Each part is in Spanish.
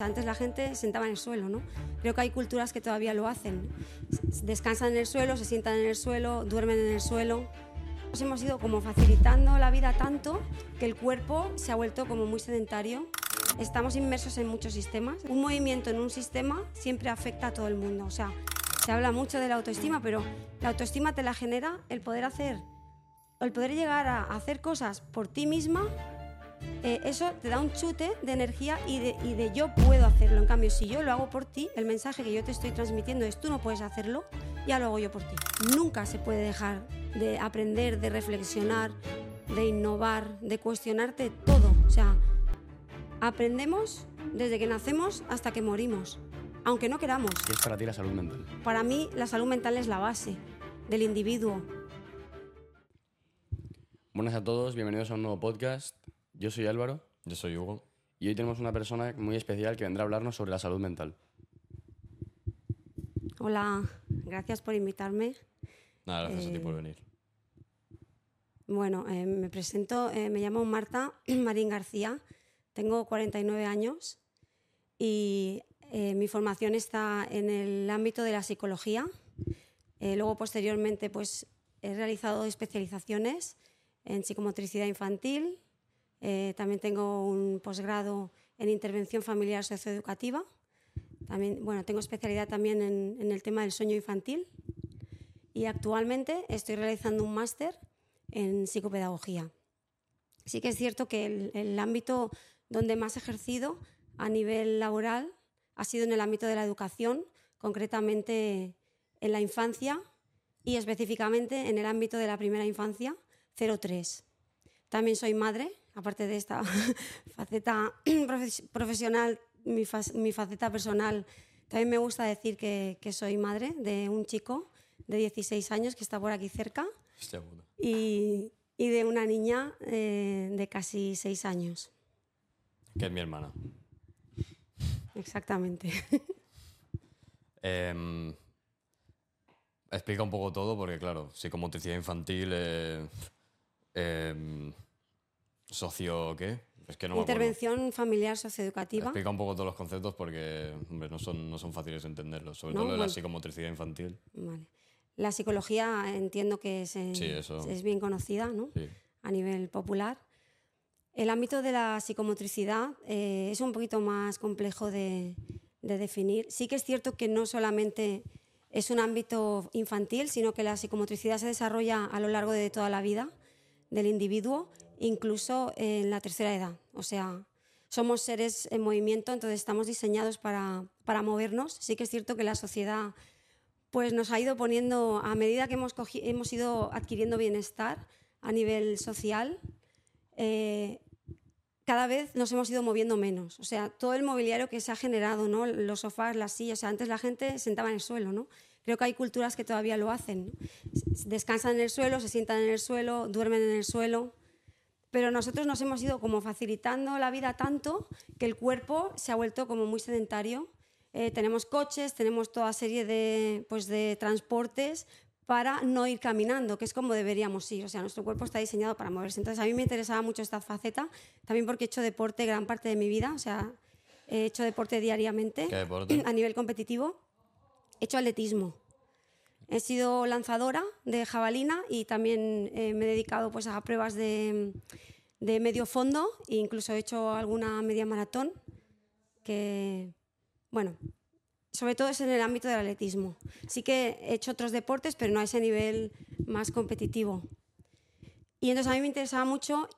Antes la gente sentaba en el suelo, ¿no? Creo que hay culturas que todavía lo hacen. Descansan en el suelo, se sientan en el suelo, duermen en el suelo. Nos hemos ido como facilitando la vida tanto que el cuerpo se ha vuelto como muy sedentario. Estamos inmersos en muchos sistemas. Un movimiento en un sistema siempre afecta a todo el mundo. O sea, se habla mucho de la autoestima, pero la autoestima te la genera el poder hacer, el poder llegar a hacer cosas por ti misma eh, eso te da un chute de energía y de, y de yo puedo hacerlo. En cambio, si yo lo hago por ti, el mensaje que yo te estoy transmitiendo es tú no puedes hacerlo, ya lo hago yo por ti. Nunca se puede dejar de aprender, de reflexionar, de innovar, de cuestionarte todo. O sea, aprendemos desde que nacemos hasta que morimos, aunque no queramos. ¿Qué es para ti la salud mental? Para mí la salud mental es la base del individuo. Buenas a todos, bienvenidos a un nuevo podcast. Yo soy Álvaro Yo soy Hugo. y hoy tenemos una persona muy especial que vendrá a hablarnos sobre la salud mental. Hola, gracias por invitarme. Nada, gracias a ti Eh, por venir. Bueno, eh, me presento, eh, me llamo Marta Marín García, tengo 49 años y eh, mi formación está en el ámbito de la psicología. Eh, luego, posteriormente, pues he realizado especializaciones en psicomotricidad infantil. Eh, también tengo un posgrado en intervención familiar socioeducativa. También, bueno, tengo especialidad también en, en el tema del sueño infantil. Y actualmente estoy realizando un máster en psicopedagogía. Sí que es cierto que el, el ámbito donde más he ejercido a nivel laboral ha sido en el ámbito de la educación, concretamente en la infancia y específicamente en el ámbito de la primera infancia, 03. También soy madre, aparte de esta faceta profes- profesional, mi, faceta personal, también me gusta decir que, que soy madre de un chico de 16 años que está por aquí cerca Hostia puta. y, y de una niña eh, de casi 6 años. Que es mi hermana. Exactamente. Em, explica un poco todo porque, claro, psicomotricidad infantil, eh, em, socio, ¿qué? Es que no me. Intervención familiar socioeducativa. Explica un poco todos los conceptos porque, hombre, no son, no son fáciles de entenderlos. Sobre No, todo lo de la psicomotricidad infantil. Vale. La psicología entiendo que es, eh, Sí, es bien conocida ¿no? Sí. a nivel popular. El ámbito de la psicomotricidad eh, es un poquito más complejo de, de definir. Sí que es cierto que no solamente es un ámbito infantil, sino que la psicomotricidad se desarrolla a lo largo de toda la vida del individuo, incluso en la tercera edad. O sea, somos seres en movimiento, entonces estamos diseñados para, para movernos. Sí que es cierto que la sociedad pues nos ha ido poniendo, a medida que hemos, hemos ido adquiriendo bienestar a nivel social, eh, cada vez nos hemos ido moviendo menos. O sea, todo el mobiliario que se ha generado, ¿no? los sofás, las sillas, o sea, antes la gente sentaba en el suelo, ¿no? Creo que hay culturas que todavía lo hacen. Descansan en el suelo, se sientan en el suelo, duermen en el suelo. Pero nosotros nos hemos ido como facilitando la vida tanto que el cuerpo se ha vuelto como muy sedentario. Eh, tenemos coches, tenemos toda serie de, pues, de transportes para no ir caminando, que es como deberíamos ir. O sea, nuestro cuerpo está diseñado para moverse. Entonces, a mí me interesaba mucho esta faceta, también porque he hecho deporte gran parte de mi vida. O sea, he hecho deporte diariamente ¿Qué deporte? a nivel competitivo. He hecho atletismo. He sido lanzadora de jabalina y también eh, me he dedicado pues, a pruebas de, medio fondo e incluso he hecho alguna media maratón que, bueno, sobre todo es en el ámbito del atletismo. Sí que he hecho otros deportes, pero no a ese nivel más competitivo. Y entonces a mí me interesaba mucho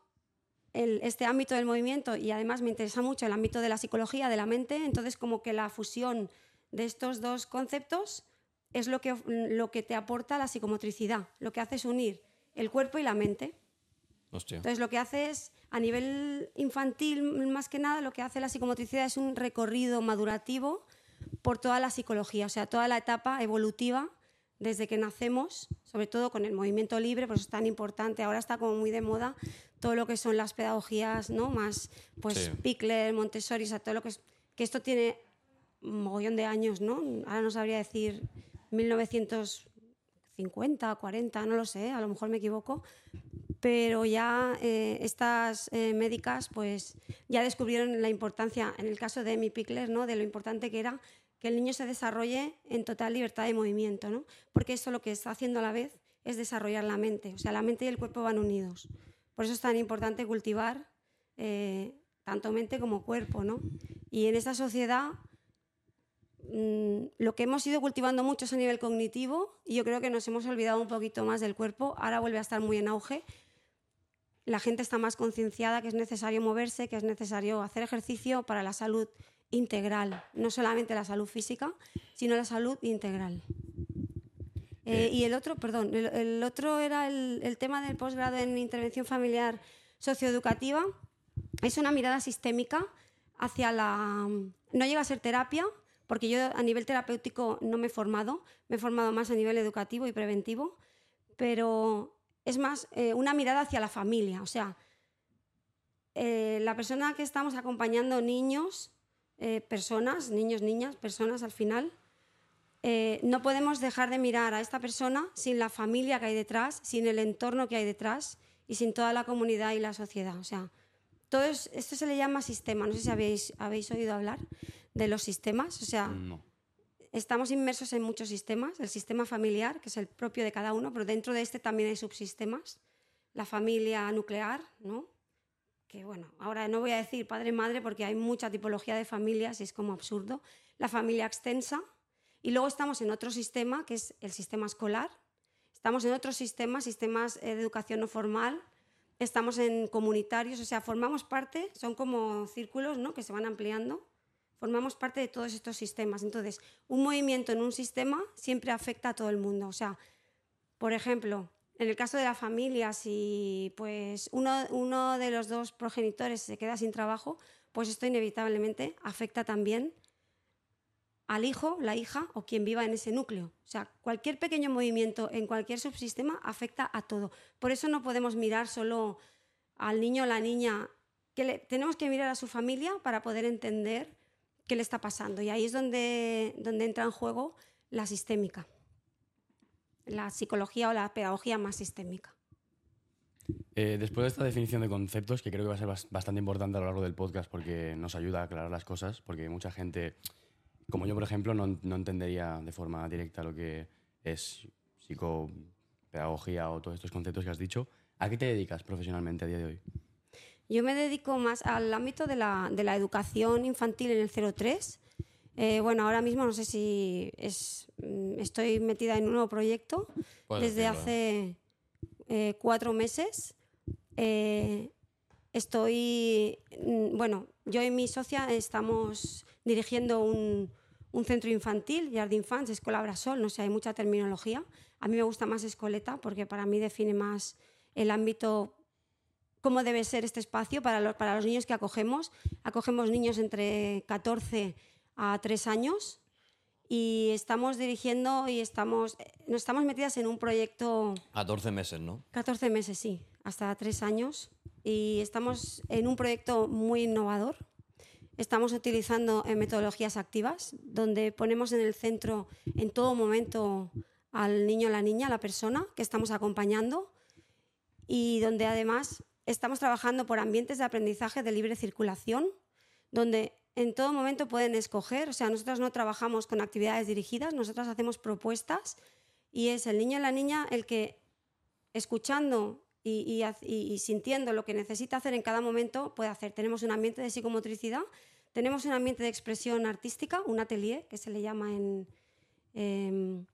este ámbito del movimiento y además me interesa mucho el ámbito de la psicología, de la mente. Entonces como que la fusión de estos dos conceptos es lo que, lo que te aporta la psicomotricidad. Lo que hace es unir el cuerpo y la mente. Hostia. Entonces lo que hace es, a nivel infantil más que nada, lo que hace la psicomotricidad es un recorrido madurativo por toda la psicología, o sea, toda la etapa evolutiva desde que nacemos, sobre todo con el movimiento libre, pues es tan importante. Ahora está como muy de moda todo lo que son las pedagogías, ¿no? Más, pues Sí. Pickler, Montessori, o sea, todo lo que es, que esto tiene un mogollón de años, ¿no? Ahora no sabría decir 1950, 40, no lo sé, a lo mejor me equivoco, pero ya eh, estas eh, médicas pues ya descubrieron la importancia, en el caso de Amy Pickler, ¿no? de lo importante que era que el niño se desarrolle en total libertad de movimiento, ¿no? porque eso lo que está haciendo a la vez es desarrollar la mente, o sea, la mente y el cuerpo van unidos. Por eso es tan importante cultivar eh, tanto mente como cuerpo. ¿no? Y en esta sociedad mm, lo que hemos ido cultivando mucho es a nivel cognitivo y yo creo que nos hemos olvidado un poquito más del cuerpo, ahora vuelve a estar muy en auge la gente está más concienciada que es necesario moverse, que es necesario hacer ejercicio para la salud integral, no solamente la salud física, sino la salud integral. Eh, y el otro, perdón, el, otro era el, tema del posgrado en intervención familiar socioeducativa. Es una mirada sistémica hacia la... No llega a ser terapia, porque yo a nivel terapéutico no me he formado, me he formado más a nivel educativo y preventivo, pero es más eh, una mirada hacia la familia. O sea, eh, la persona que estamos acompañando, niños, eh, personas, niños, niñas, personas al final, no podemos dejar de mirar a esta persona sin la familia que hay detrás, sin el entorno que hay detrás y sin toda la comunidad y la sociedad. O sea, todo esto se le llama sistema. No sé si habéis, habéis oído hablar de los sistemas. O sea, no estamos inmersos en muchos sistemas, el sistema familiar, que es el propio de cada uno, pero dentro de este también hay subsistemas, la familia nuclear, ¿no? que bueno, ahora no voy a decir padre-madre porque hay mucha tipología de familias y es como absurdo, la familia extensa, y luego estamos en otro sistema, que es el sistema escolar, estamos en otro sistema, sistemas de educación no formal, estamos en comunitarios, o sea, formamos parte, son como círculos ¿no? que se van ampliando formamos parte de todos estos sistemas. Entonces, un movimiento en un sistema siempre afecta a todo el mundo. O sea, por ejemplo, en el caso de la familia, si pues uno, de los dos progenitores se queda sin trabajo, pues esto inevitablemente afecta también al hijo, la hija o quien viva en ese núcleo. O sea, cualquier pequeño movimiento en cualquier subsistema afecta a todo. Por eso no podemos mirar solo al niño o la niña, que tenemos que mirar a su familia para poder entender qué le está pasando. Y ahí es donde, donde entra en juego la sistémica, la psicología o la pedagogía más sistémica. Eh, después de esta definición de conceptos, que creo que va a ser bastante importante a lo largo del podcast porque nos ayuda a aclarar las cosas, porque mucha gente, como yo por ejemplo, no, no entendería de forma directa lo que es psicopedagogía o todos estos conceptos que has dicho. ¿A qué te dedicas profesionalmente a día de hoy? Yo me dedico más al ámbito de la, de la educación infantil en el 03. Eh, bueno, ahora mismo no sé si es, mm, estoy metida en un nuevo proyecto desde hace eh, cuatro meses. Eh, estoy, mm, bueno, yo y mi socia estamos dirigiendo un, un centro infantil, Jardín Fans, Escuela Brasol, no sé, hay mucha terminología. A mí me gusta más Escoleta porque para mí define más el ámbito cómo debe ser este espacio para los, para los niños que acogemos. Acogemos niños entre 14 a 3 años y estamos dirigiendo y estamos, nos estamos metidas en un proyecto... 14 meses, ¿no? 14 meses, sí, hasta 3 años. Y estamos en un proyecto muy innovador. Estamos utilizando eh, metodologías activas, donde ponemos en el centro en todo momento al niño, la niña, la persona que estamos acompañando y donde además estamos trabajando por ambientes de aprendizaje de libre circulación, donde en todo momento pueden escoger, o sea, nosotros no trabajamos con actividades dirigidas, nosotros hacemos propuestas y es el niño y la niña el que, escuchando y, sintiendo lo que necesita hacer en cada momento, puede hacer. Tenemos un ambiente de psicomotricidad, tenemos un ambiente de expresión artística, un atelier que se le llama en, em,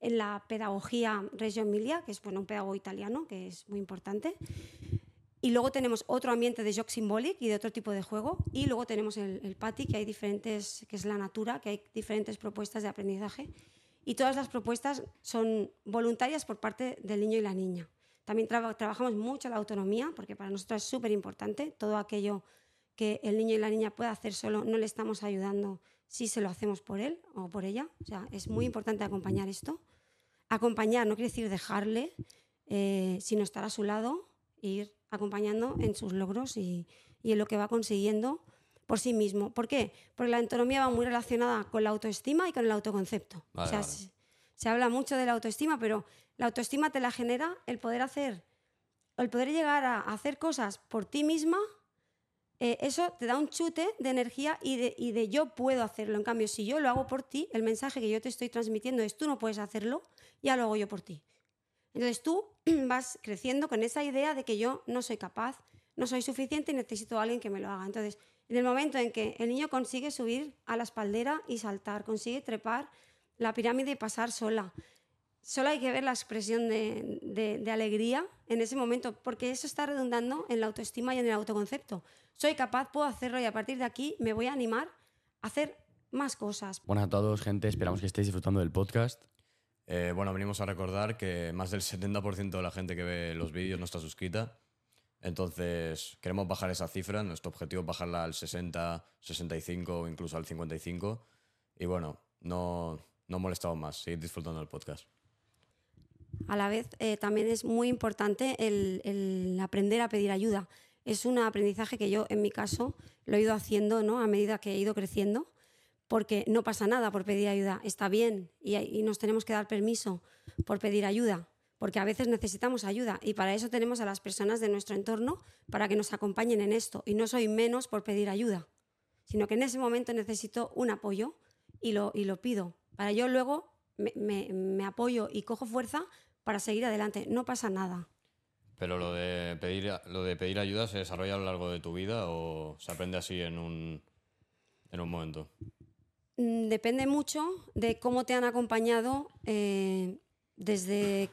en la pedagogía Reggio Emilia, que es bueno, un pedagogo italiano, que es muy importante. Y luego tenemos otro ambiente de Jock Symbolic y de otro tipo de juego. Y luego tenemos el, el PATI, que hay diferentes, que es la natura, que hay diferentes propuestas de aprendizaje. Y todas las propuestas son voluntarias por parte del niño y la niña. También trabajamos mucho la autonomía, porque para nosotros es súper importante. Todo aquello que el niño y la niña pueda hacer solo, no le estamos ayudando si se lo hacemos por él o por ella. O sea, es muy importante acompañar esto. Acompañar no quiere decir dejarle, eh, sino estar a su lado, ir acompañando en sus logros y, en lo que va consiguiendo por sí mismo. ¿Por qué? Porque la autonomía va muy relacionada con la autoestima y con el autoconcepto. o sea, Se, habla mucho de la autoestima, pero la autoestima te la genera el poder hacer el poder llegar a hacer cosas por ti misma, eh, eso te da un chute de energía y de, y de yo puedo hacerlo. En cambio, si yo lo hago por ti, el mensaje que yo te estoy transmitiendo es tú no puedes hacerlo, ya lo hago yo por ti. Entonces tú vas creciendo con esa idea de que yo no soy capaz, no soy suficiente y necesito a alguien que me lo haga. Entonces, en el momento en que el niño consigue subir a la espaldera y saltar, consigue trepar la pirámide y pasar sola, solo hay que ver la expresión de, de- alegría en ese momento, porque eso está redundando en la autoestima y en el autoconcepto. Soy capaz, puedo hacerlo y a partir de aquí me voy a animar a hacer más cosas. Buenas a todos, gente. Esperamos que estéis disfrutando del podcast. Eh, bueno, venimos a recordar que más del 70% de la gente que ve los vídeos no está suscrita. Entonces, queremos bajar esa cifra. Nuestro objetivo es bajarla al 60, 65 o incluso al 55. Y bueno, no, no molestamos más. Seguid disfrutando del podcast. A la vez, eh, también es muy importante el, el aprender a pedir ayuda. Es un aprendizaje que yo, en mi caso, lo he ido haciendo ¿no? a medida que he ido creciendo, porque no pasa nada por pedir ayuda. Está bien y, nos tenemos que dar permiso por pedir ayuda, porque a veces necesitamos ayuda y para eso tenemos a las personas de nuestro entorno para que nos acompañen en esto. Y no soy menos por pedir ayuda, sino que en ese momento necesito un apoyo y lo, pido. Para yo luego me, me- apoyo y cojo fuerza para seguir adelante. No pasa nada. Pero lo de, pedir, ayuda se desarrolla a lo largo de tu vida o se aprende así en un momento. Mm, Depende mucho de cómo te han acompañado eh, desde,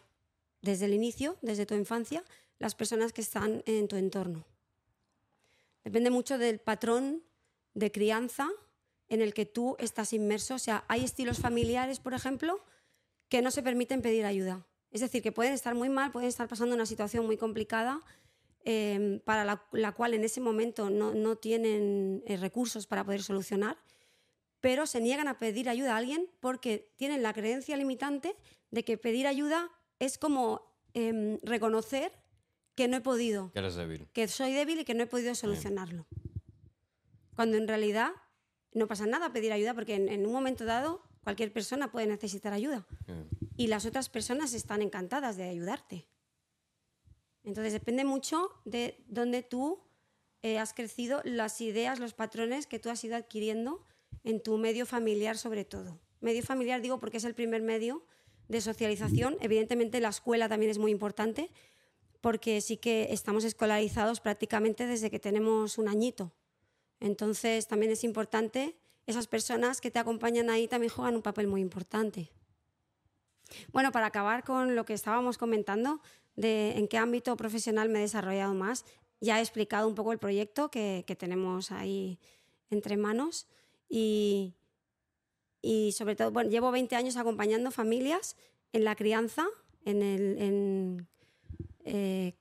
desde el inicio, desde tu infancia, las personas que están en tu entorno. Depende mucho del patrón de crianza en el que tú estás inmerso. O sea, hay estilos familiares, por ejemplo, que no se permiten pedir ayuda. Es decir, que pueden estar muy mal, pueden estar pasando una situación muy complicada eh, para la, la cual en ese momento no, no tienen eh, recursos para poder solucionar, pero se niegan a pedir ayuda a alguien porque tienen la creencia limitante de que pedir ayuda es como em, reconocer que no he podido, Que eres débil. que soy débil y que no he podido solucionarlo. Cuando en realidad no pasa nada pedir ayuda porque en, en un momento dado cualquier persona puede necesitar ayuda y las otras personas están encantadas de ayudarte. Entonces depende mucho de dónde tú eh, has crecido, las ideas, los patrones que tú has ido adquiriendo en tu medio familiar sobre todo. Medio familiar digo porque es el primer medio de socialización. Evidentemente la escuela también es muy importante porque sí que estamos escolarizados prácticamente desde que tenemos un añito. Entonces también es importante, esas personas que te acompañan ahí también juegan un papel muy importante. Bueno, para acabar con lo que estábamos comentando, de en qué ámbito profesional me he desarrollado más, ya he explicado un poco el proyecto que, que tenemos ahí entre manos y, y sobre todo, bueno, llevo 20 años acompañando familias en la crianza, en el, en, eh,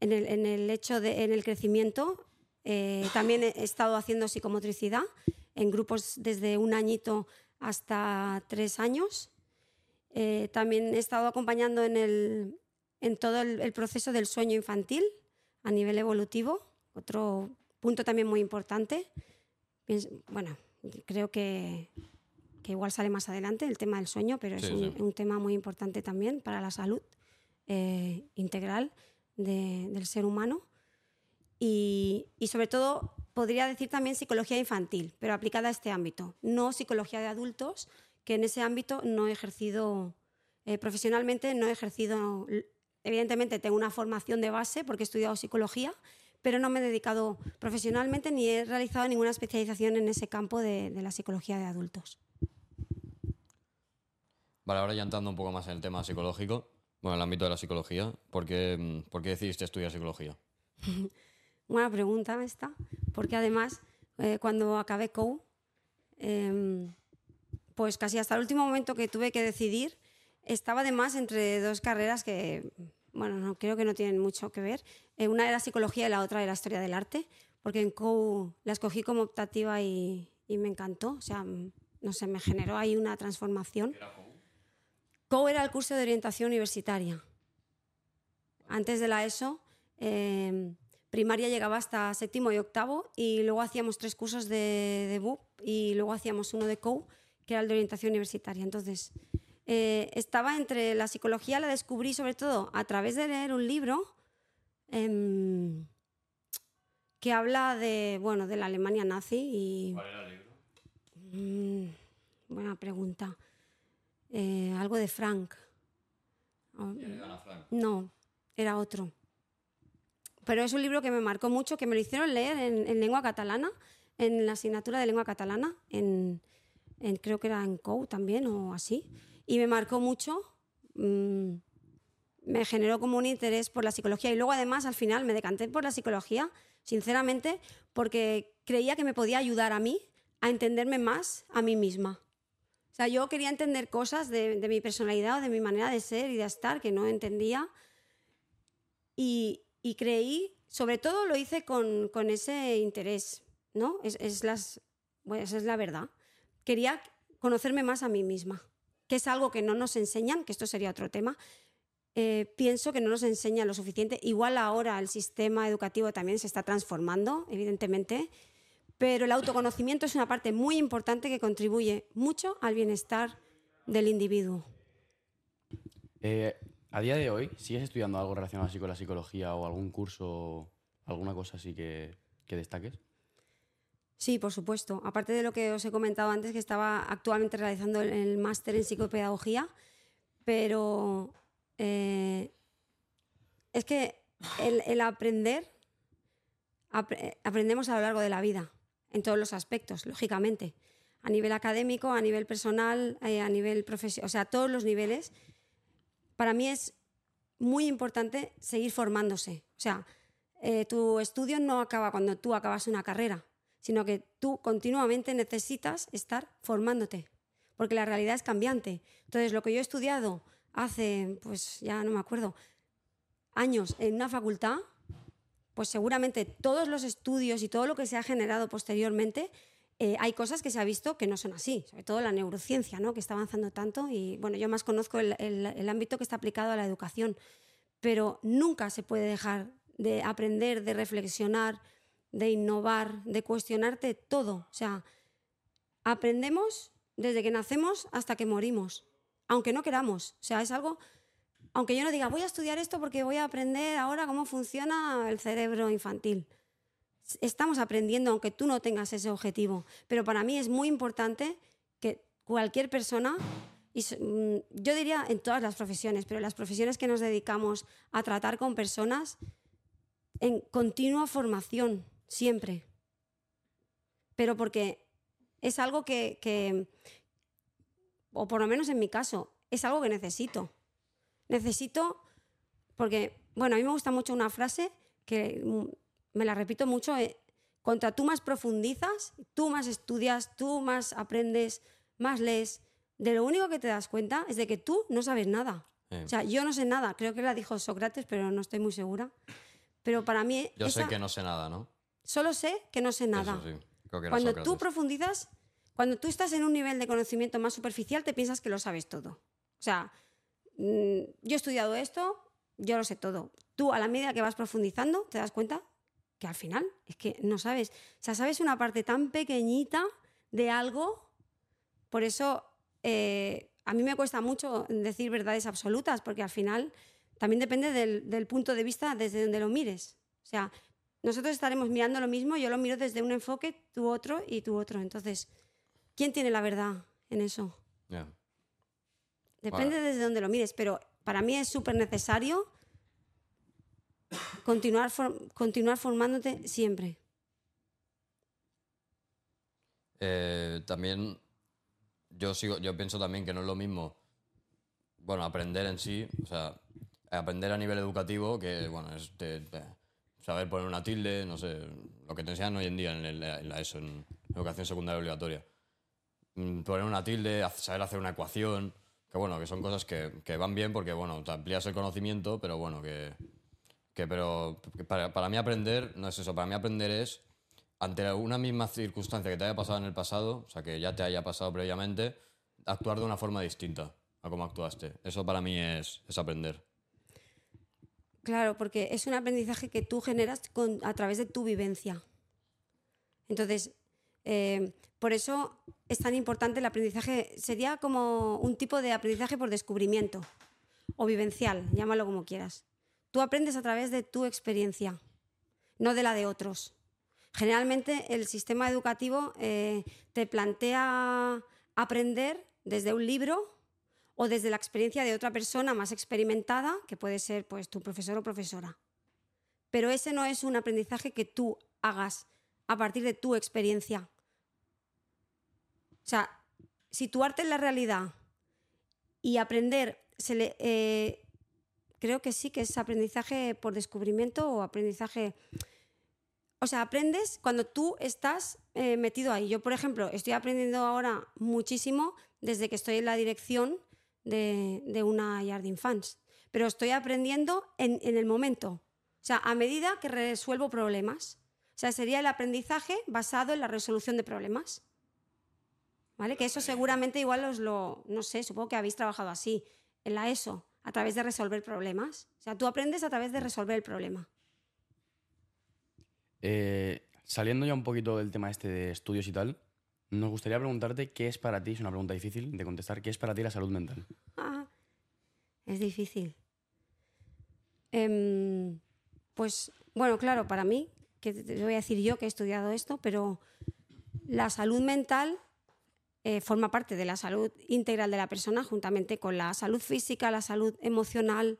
en el, en el hecho de, en el crecimiento. Eh, también he estado haciendo psicomotricidad en grupos desde un añito hasta tres años. Eh, también he estado acompañando en, el, en todo el, el proceso del sueño infantil a nivel evolutivo, otro punto también muy importante. Bueno, creo que, que igual sale más adelante el tema del sueño, pero es Sí, un, sí. un tema muy importante también para la salud eh, integral de- del ser humano. Y, y sobre todo, podría decir también psicología infantil, pero aplicada a este ámbito, no psicología de adultos, que en ese ámbito no he ejercido eh, profesionalmente, no he ejercido, evidentemente tengo una formación de base porque he estudiado psicología, pero no me he dedicado profesionalmente ni he realizado ninguna especialización en ese campo de, de la psicología de adultos. Vale, ahora ya entrando un poco más en el tema psicológico, bueno, en el ámbito de la psicología, ¿por qué, por qué decidiste estudiar psicología? Buena pregunta esta, porque además eh, cuando acabé COU, em, pues casi hasta el último momento que tuve que decidir, estaba además entre dos carreras que, bueno, no, creo que no tienen mucho que ver. Eh, una era psicología y la otra era historia del arte, porque en COU la escogí como optativa y, y me encantó, o sea, no sé, me generó ahí una transformación. COU era el curso de orientación universitaria. Antes de la ESO, eh, primaria llegaba hasta séptimo y octavo y luego hacíamos tres cursos de, de BUP y luego hacíamos uno de COU, que era el de orientación universitaria. Entonces, eh, estaba entre la psicología, la descubrí sobre todo a través de leer un libro em, que habla de, bueno, de la Alemania nazi y... ¿Cuál era el libro? Mm, buena pregunta. Eh, algo de Frank. Oh, no, era otro. Pero es un libro que me marcó mucho, que me lo hicieron leer en, en lengua catalana, en la asignatura de lengua catalana, en, en- creo que era en COU también o así. Y me marcó mucho, mm, me generó como un interés por la psicología. Y luego además al final me decanté por la psicología, sinceramente, porque creía que me podía ayudar a mí a entenderme más a mí misma. O sea, yo quería entender cosas de, mi personalidad o de mi manera de ser y de estar que no entendía. Y, creí, sobre todo lo hice con, con ese interés, ¿no? Es, es las, bueno, esa es la verdad. Quería conocerme más a mí misma, que es algo que no nos enseñan, que esto sería otro tema. Eh, pienso que no nos enseñan lo suficiente. Igual ahora el sistema educativo también se está transformando, evidentemente, pero el autoconocimiento es una parte muy importante que contribuye mucho al bienestar del individuo. Eh, a día de hoy, ¿sigues estudiando algo relacionado así con la psicología o algún curso, alguna cosa así que, que destaques? Sí, por supuesto. Aparte de lo que os he comentado antes, que estaba actualmente realizando el, máster en psicopedagogía, pero eh, es que el, aprender, apre- aprendemos a lo largo de la vida, en todos los aspectos, lógicamente. A nivel académico, a nivel personal, eh, a nivel profesional, o sea, a todos los niveles. Para mí es muy importante seguir formándose. O sea, eh, tu estudio no acaba cuando tú acabas una carrera, sino que tú continuamente necesitas estar formándote, porque la realidad es cambiante. Entonces, lo que yo he estudiado hace, pues ya no me acuerdo, años en una facultad, pues seguramente todos los estudios y todo lo que se ha generado posteriormente, eh, hay cosas que se ha visto que no son así, sobre todo la neurociencia, ¿no? que está avanzando tanto y bueno, yo más conozco el, el- el ámbito que está aplicado a la educación, pero nunca se puede dejar de aprender, de reflexionar, de innovar, de cuestionarte todo. O sea, aprendemos desde que nacemos hasta que morimos, aunque no queramos. O sea, es algo, aunque yo no diga, voy a estudiar esto porque voy a aprender ahora cómo funciona el cerebro infantil. Estamos aprendiendo aunque tú no tengas ese objetivo, pero para mí es muy importante que cualquier persona, y mm, yo diría en todas las profesiones, pero en las profesiones que nos dedicamos a tratar con personas, en continua formación, siempre. Pero porque es algo que, que, o por lo menos en mi caso, es algo que necesito. Necesito, porque, bueno, a mí me gusta mucho una frase que mm, me la repito mucho, eh, contra tú más profundizas, tú más estudias, tú más aprendes, más lees, de lo único que te das cuenta es de que tú no sabes nada. O sea, yo no sé nada, creo que la dijo Sócrates, pero no estoy muy segura. Pero para mí... Yo sé que no sé nada, ¿no? Solo sé que no sé nada. Eso sí. Cuando tú profundizas, cuando tú estás en un nivel de conocimiento más superficial, te piensas que lo sabes todo. O sea, mm, yo he estudiado esto, yo lo sé todo. Tú, a la medida que vas profundizando, te das cuenta que al final es que no sabes. O sea, sabes una parte tan pequeñita de algo. Por eso eh, a mí me cuesta mucho decir verdades absolutas, porque al final también depende del, del punto de vista desde donde lo mires. O sea, nosotros estaremos mirando lo mismo, yo lo miro desde un enfoque, tú otro y tú otro. Entonces, ¿quién tiene la verdad en eso? Depende desde donde lo mires, pero para mí es súper necesario continuar, for- continuar formándote siempre. Eh, también yo sigo, yo pienso también que no es lo mismo, bueno, aprender en sí, o sea, aprender a nivel educativo, que bueno, es de- de saber poner una tilde, no sé, lo que te enseñan hoy en día en, la ESO, en educación secundaria obligatoria. Mm, Poner una tilde, saber hacer una ecuación, que bueno, que son cosas que, que van bien porque bueno, te amplías el conocimiento, pero bueno, que, que pero para, para mí aprender no es eso, para mí aprender es ante una misma circunstancia que te haya pasado en el pasado, o sea, que ya te haya pasado previamente, actuar de una forma distinta a cómo actuaste. Eso para mí es, es aprender. Claro, porque es un aprendizaje que tú generas a través de tu vivencia. Entonces, eh, por eso es tan importante el aprendizaje. Sería como un tipo de aprendizaje por descubrimiento o vivencial, llámalo como quieras. Tú aprendes a través de tu experiencia, no de la de otros. Generalmente el sistema educativo eh, te plantea aprender desde un libro o desde la experiencia de otra persona más experimentada, que puede ser pues, tu profesor o profesora. Pero ese no es un aprendizaje que tú hagas a partir de tu experiencia. O sea, situarte en la realidad y aprender, se le, eh, creo que sí que es aprendizaje por descubrimiento o aprendizaje... O sea, aprendes cuando tú estás eh, metido ahí. Yo, por ejemplo, estoy aprendiendo ahora muchísimo desde que estoy en la dirección de, una Yarding Fans. Pero estoy aprendiendo en, en, el momento. O sea, a medida que resuelvo problemas. O sea, sería el aprendizaje basado en la resolución de problemas. ¿Vale? Que eso seguramente igual os lo, no sé, supongo que habéis trabajado así, en la ESO, a través de resolver problemas. O sea, tú aprendes a través de resolver el problema. Eh, saliendo ya un poquito del tema este de estudios y tal, nos gustaría preguntarte qué es para ti, es una pregunta difícil de contestar, ¿qué es para ti la salud mental? Ah, es difícil. Em, pues, bueno, claro, para mí, que te voy a decir yo que he estudiado esto, pero la salud mental eh, forma parte de la salud integral de la persona, juntamente con la salud física, la salud emocional,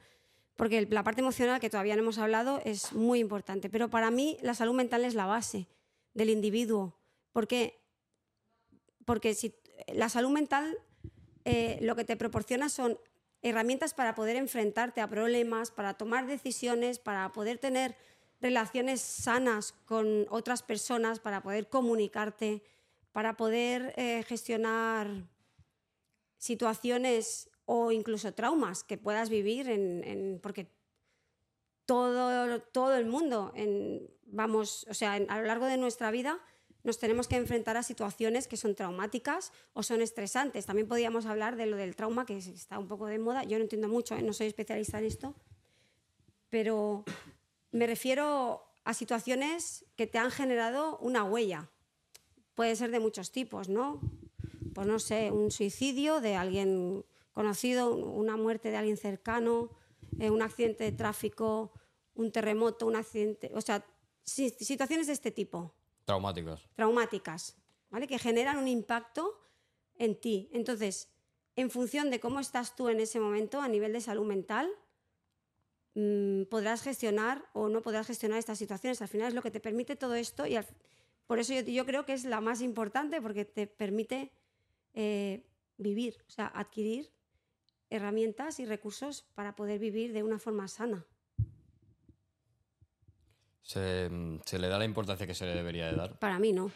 porque la parte emocional que todavía no hemos hablado es muy importante. Pero para mí la salud mental es la base del individuo, porque, porque si, la salud mental eh, lo que te proporciona son herramientas para poder enfrentarte a problemas, para tomar decisiones, para poder tener relaciones sanas con otras personas, para poder comunicarte para poder eh, gestionar situaciones o incluso traumas que puedas vivir en, porque todo, todo el mundo vamos o sea a lo largo de nuestra vida nos tenemos que enfrentar a situaciones que son traumáticas o son estresantes también podríamos hablar de lo del trauma que está un poco de moda yo no entiendo mucho ¿eh? no soy especialista en esto pero me refiero a situaciones que te han generado una huella puede ser de muchos tipos, ¿no? Pues no sé, un suicidio de alguien conocido, una muerte de alguien cercano, eh, un accidente de tráfico, un terremoto, un accidente, o sea, situaciones de este tipo. Traumáticas. Traumáticas, ¿vale? Que generan un impacto en ti. Entonces, en función de cómo estás tú en ese momento a nivel de salud mental, mm, podrás gestionar o no podrás gestionar estas situaciones. Al final es lo que te permite todo esto y al, por eso yo, creo que es la más importante porque te permite eh, vivir, o sea, adquirir herramientas y recursos para poder vivir de una forma sana. ¿Se, le da la importancia que se le debería de dar? Para mí no.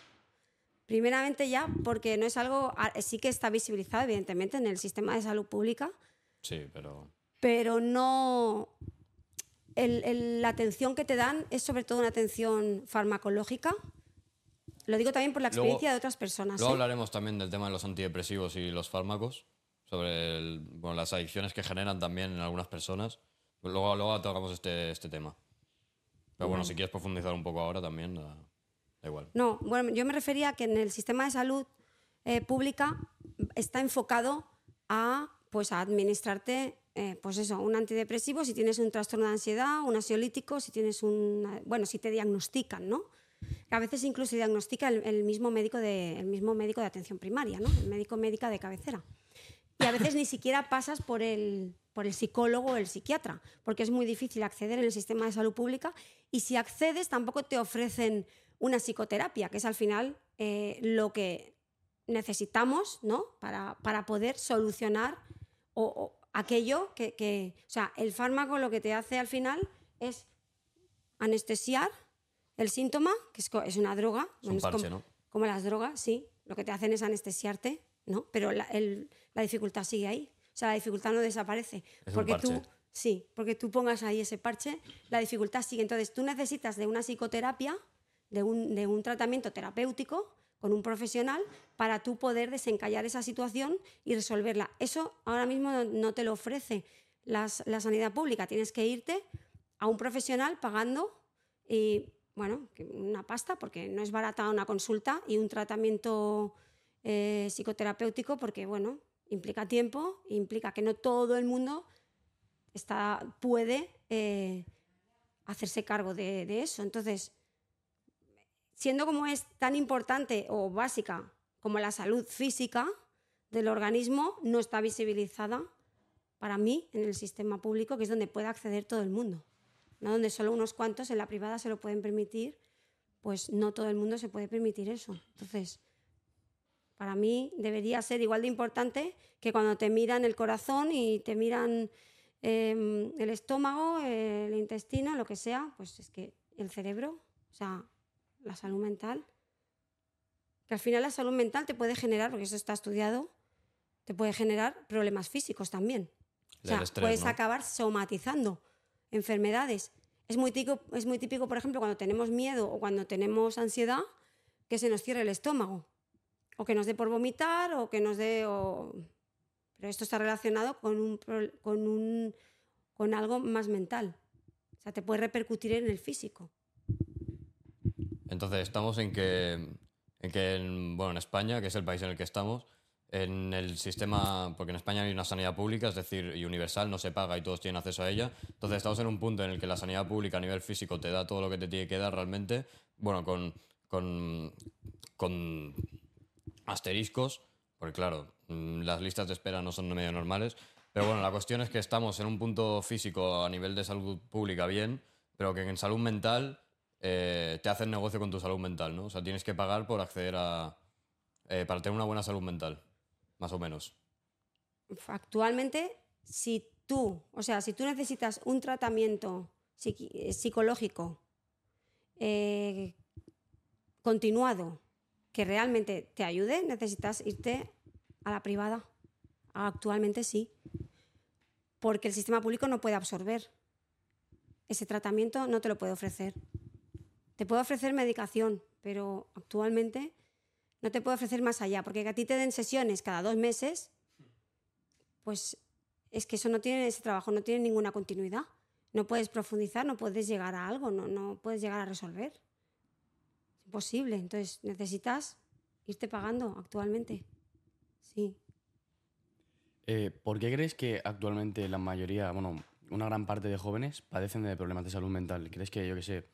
Primeramente ya porque no es algo, sí que está visibilizado evidentemente en el sistema de salud pública. Sí, pero... Pero no... la atención que te dan es sobre todo una atención farmacológica, lo digo también por la experiencia de otras personas. Luego ¿eh? hablaremos también del tema de los antidepresivos y los fármacos, sobre las adicciones que generan también en algunas personas. Luego, luego tocamos este, este tema. Pero bueno, si quieres profundizar un poco ahora también, da, igual. No, bueno, yo me refería a que en el sistema de salud eh, pública está enfocado a, pues, a administrarte eh, pues eso, un antidepresivo si tienes un trastorno de ansiedad, un ansiolítico, si tienes un... Bueno, si te diagnostican, ¿no? a veces incluso diagnostica el, mismo médico de, el mismo médico de atención primaria, ¿no? el médico médica de cabecera. Y a veces ni siquiera pasas por el, por el psicólogo o el psiquiatra, porque es muy difícil acceder en el sistema de salud pública y si accedes tampoco te ofrecen una psicoterapia, que es al final eh, lo que necesitamos ¿no? para, para poder solucionar o, aquello que, que, O sea, el fármaco lo que te hace al final es anestesiar el síntoma, que es, una droga, como, las drogas, sí, lo que te hacen es anestesiarte, ¿no? Pero la, dificultad sigue ahí. O sea, la dificultad no desaparece. porque tú, sí, porque tú pongas ahí ese parche, la dificultad sigue. Entonces, tú necesitas de una psicoterapia, de un, tratamiento terapéutico con un profesional para tú poder desencallar esa situación y resolverla. Eso ahora mismo no, te lo ofrece la sanidad pública. Tienes que irte a un profesional pagando y bueno, una pasta, porque no es barata una consulta y un tratamiento eh, psicoterapéutico, porque, bueno, implica tiempo, implica que no todo el mundo está, puede eh, hacerse cargo de, de eso. Entonces, siendo como es tan importante o básica como la salud física del organismo, no está visibilizada para mí en el sistema público, que es donde puede acceder todo el mundo. ¿no? Donde solo unos cuantos en la privada se lo pueden permitir, pues no todo el mundo se puede permitir eso. Entonces, para mí debería ser igual de importante que cuando te miran el corazón y te miran em, el estómago, el intestino, lo que sea, pues es que el cerebro, o sea, la salud mental, que al final la salud mental te puede generar, porque eso está estudiado, te puede generar problemas físicos también. O sea, puedes acabar somatizando enfermedades. Es muy, típico, es muy típico, por ejemplo, cuando tenemos miedo o cuando tenemos ansiedad, que se nos cierre el estómago. O que nos dé por vomitar o que nos dé... Pero esto está relacionado con, un, con, un, con algo más mental. O sea, te puede repercutir en el físico. Entonces, estamos en que, en que bueno, en España, que es el país en el que estamos, en el sistema, porque en España hay una sanidad pública, es decir, universal, no se paga y todos tienen acceso a ella. Entonces estamos en un punto en el que la sanidad pública a nivel físico te da todo lo que te tiene que dar realmente, bueno, con, con, con asteriscos, porque claro, mm, las listas de espera no son medio normales. Pero bueno, la cuestión es que estamos en un punto físico a nivel de salud pública bien, pero que en salud mental eh, te hacen negocio con tu salud mental, ¿no? O sea, tienes que pagar por acceder a... Eh, para tener una buena salud mental más o menos? Actualmente, si tú, o sea, si tú necesitas un tratamiento psicológico eh, continuado que realmente te ayude, necesitas irte a la privada. Actualmente sí, porque el sistema público no puede absorber. Ese tratamiento no te lo puede ofrecer. Te puede ofrecer medicación, pero actualmente no te puedo ofrecer más allá, porque que a ti te den sesiones cada dos meses, pues es que eso no tiene, ese trabajo no tiene ninguna continuidad. No puedes profundizar, no puedes llegar a algo, no, no puedes llegar a resolver. Imposible. Entonces necesitas irte pagando actualmente. Sí. Eh, ¿Por qué crees que actualmente la mayoría, bueno, una gran parte de jóvenes padecen de problemas de salud mental? ¿Crees que, yo qué sé,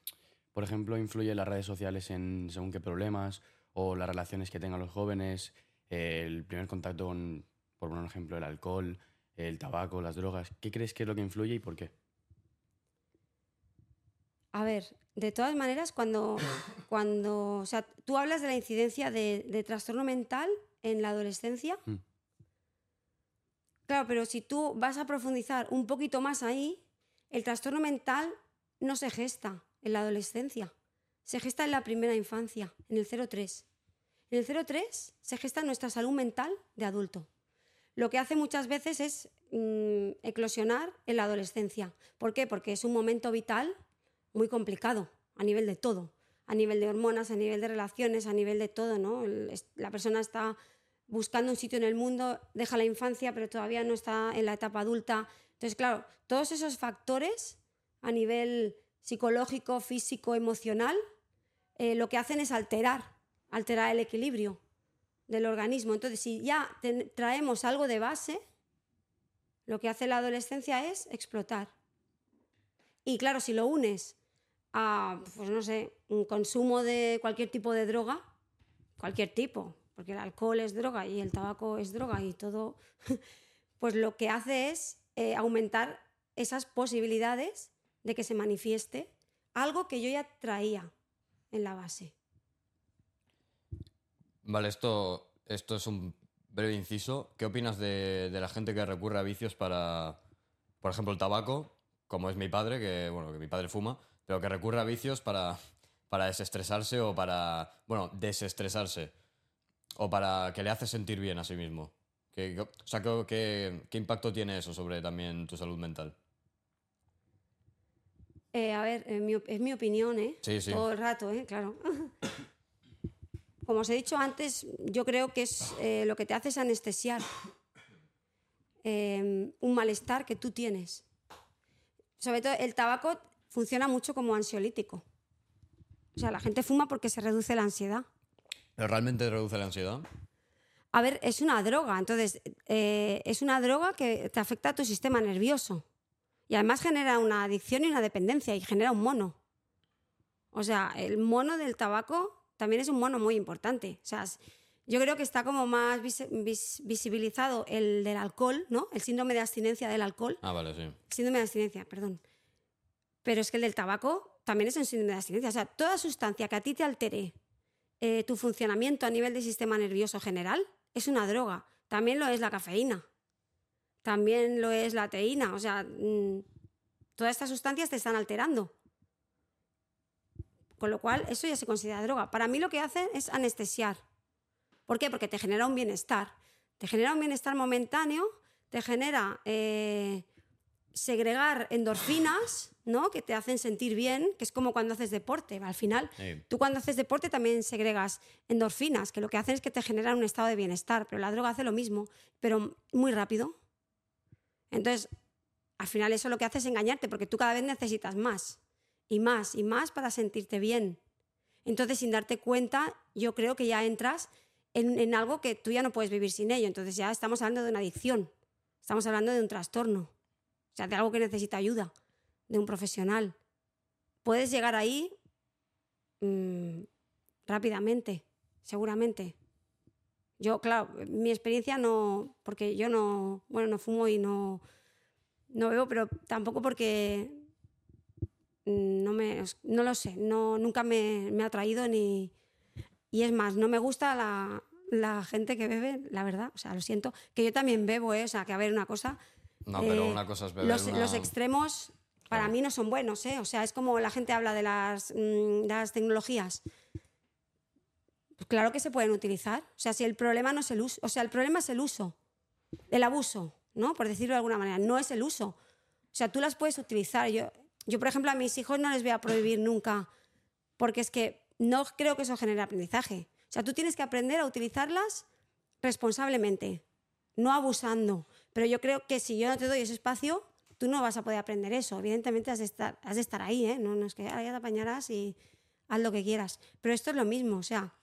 por ejemplo, influye las redes sociales en según qué problemas? o las relaciones que tengan los jóvenes, el primer contacto con, por un ejemplo, el alcohol, el tabaco, las drogas. ¿Qué crees que es lo que influye y por qué? A ver, de todas maneras, cuando, cuando o sea, tú hablas de la incidencia de, trastorno mental en la adolescencia. Mm. Claro, pero si tú vas a profundizar un poquito más ahí, el trastorno mental no se gesta en la adolescencia se gesta en la primera infancia, en el 0,3. En el 0,3 se gesta nuestra salud mental de adulto. Lo que hace muchas veces es mm, eclosionar en la adolescencia. ¿Por qué? Porque es un momento vital muy complicado a nivel de todo, a nivel de hormonas, a nivel de relaciones, a nivel de todo, ¿no? la persona está buscando un sitio en el mundo, deja la infancia, pero todavía no está en la etapa adulta. Entonces, claro, todos esos factores a nivel psicológico, físico, emocional, eh, lo que hacen es alterar, alterar el equilibrio del organismo. Entonces, si ya traemos algo de base, lo que hace la adolescencia es explotar. Y claro, si lo unes a, pues no sé, un consumo de cualquier tipo de droga, cualquier tipo, porque el alcohol es droga y el tabaco es droga y todo, pues lo que hace es eh, aumentar esas posibilidades de que se manifieste algo que yo ya traía en la base. Vale, esto, esto es un breve inciso. ¿Qué opinas de, la gente que recurre a vicios para, por ejemplo, el tabaco, como es mi padre, que, bueno, que mi padre fuma, pero que recurre a vicios para, para desestresarse o para, bueno, desestresarse, o para que le hace sentir bien a sí mismo? ¿Qué, o sea, ¿qué, qué impacto tiene eso sobre también tu salud mental? Eh, a ver, es mi, opinión, ¿eh? Sí, sí. Todo el rato, ¿eh? Claro. Como os he dicho antes, yo creo que es eh, lo que te hace es anestesiar em, un malestar que tú tienes. Sobre todo el tabaco funciona mucho como ansiolítico. O sea, la gente fuma porque se reduce la ansiedad. ¿Pero realmente reduce la ansiedad? A ver, es una droga, entonces eh, es una droga que te afecta a tu sistema nervioso. Y además genera una adicción y una dependencia y genera un mono. O sea, el mono del tabaco también es un mono muy importante. O sea, yo creo que está como más visibilizado el del alcohol, ¿no? El síndrome de abstinencia del alcohol. Ah, vale, sí. Síndrome de abstinencia, perdón. Pero es que el del tabaco también es un síndrome de abstinencia. O sea, toda sustancia que a ti te altere eh, tu funcionamiento a nivel del sistema nervioso general es una droga. También lo es la cafeína. También lo es la teína. O sea, mm, todas estas sustancias te están alterando. Con lo cual, eso ya se considera droga. Para mí lo que hacen es anestesiar. ¿Por qué? Porque te genera un bienestar. Te genera un bienestar momentáneo, te genera eh, segregar endorfinas, ¿no? Que te hacen sentir bien, que es como cuando haces deporte. Al final, tú cuando haces deporte también segregas endorfinas, que lo que hacen es que te generan un estado de bienestar, pero la droga hace lo mismo, pero muy rápido. Entonces, al final eso lo que hace es engañarte, porque tú cada vez necesitas más, y más, y más para sentirte bien. Entonces, sin darte cuenta, yo creo que ya entras en, en algo que tú ya no puedes vivir sin ello. Entonces ya estamos hablando de una adicción, estamos hablando de un trastorno. O sea, de algo que necesita ayuda, de un profesional. Puedes llegar ahí mm, rápidamente, seguramente. Yo, claro, mi experiencia no, porque yo no, bueno, no fumo y no, no bebo, pero tampoco porque mm, no me, no lo sé, no, nunca me, me ha traído ni, y es más, no me gusta la, la, gente que bebe, la verdad, o sea, lo siento, que yo también bebo, ¿eh? o sea, que a ver una cosa, no, pero eh, una cosa es beber los, los extremos para mí no son buenos, ¿eh? O sea, es como la gente habla de las, mm, las tecnologías. Pues claro que se pueden utilizar. O sea, si el problema no es el uso, o sea, el problema es el uso, el abuso, ¿no? Por decirlo de alguna manera, no es el uso. O sea, tú las puedes utilizar. Yo, yo, por ejemplo, a mis hijos no les voy a prohibir nunca, porque es que no creo que eso genere aprendizaje. O sea, tú tienes que aprender a utilizarlas responsablemente, no abusando. Pero yo creo que si yo no te doy ese espacio, tú no vas a poder aprender eso. Evidentemente has de estar, has de estar ahí, ¿eh? No, no es que ahora ya te apañarás y haz lo que quieras. Pero esto es lo mismo, o sea,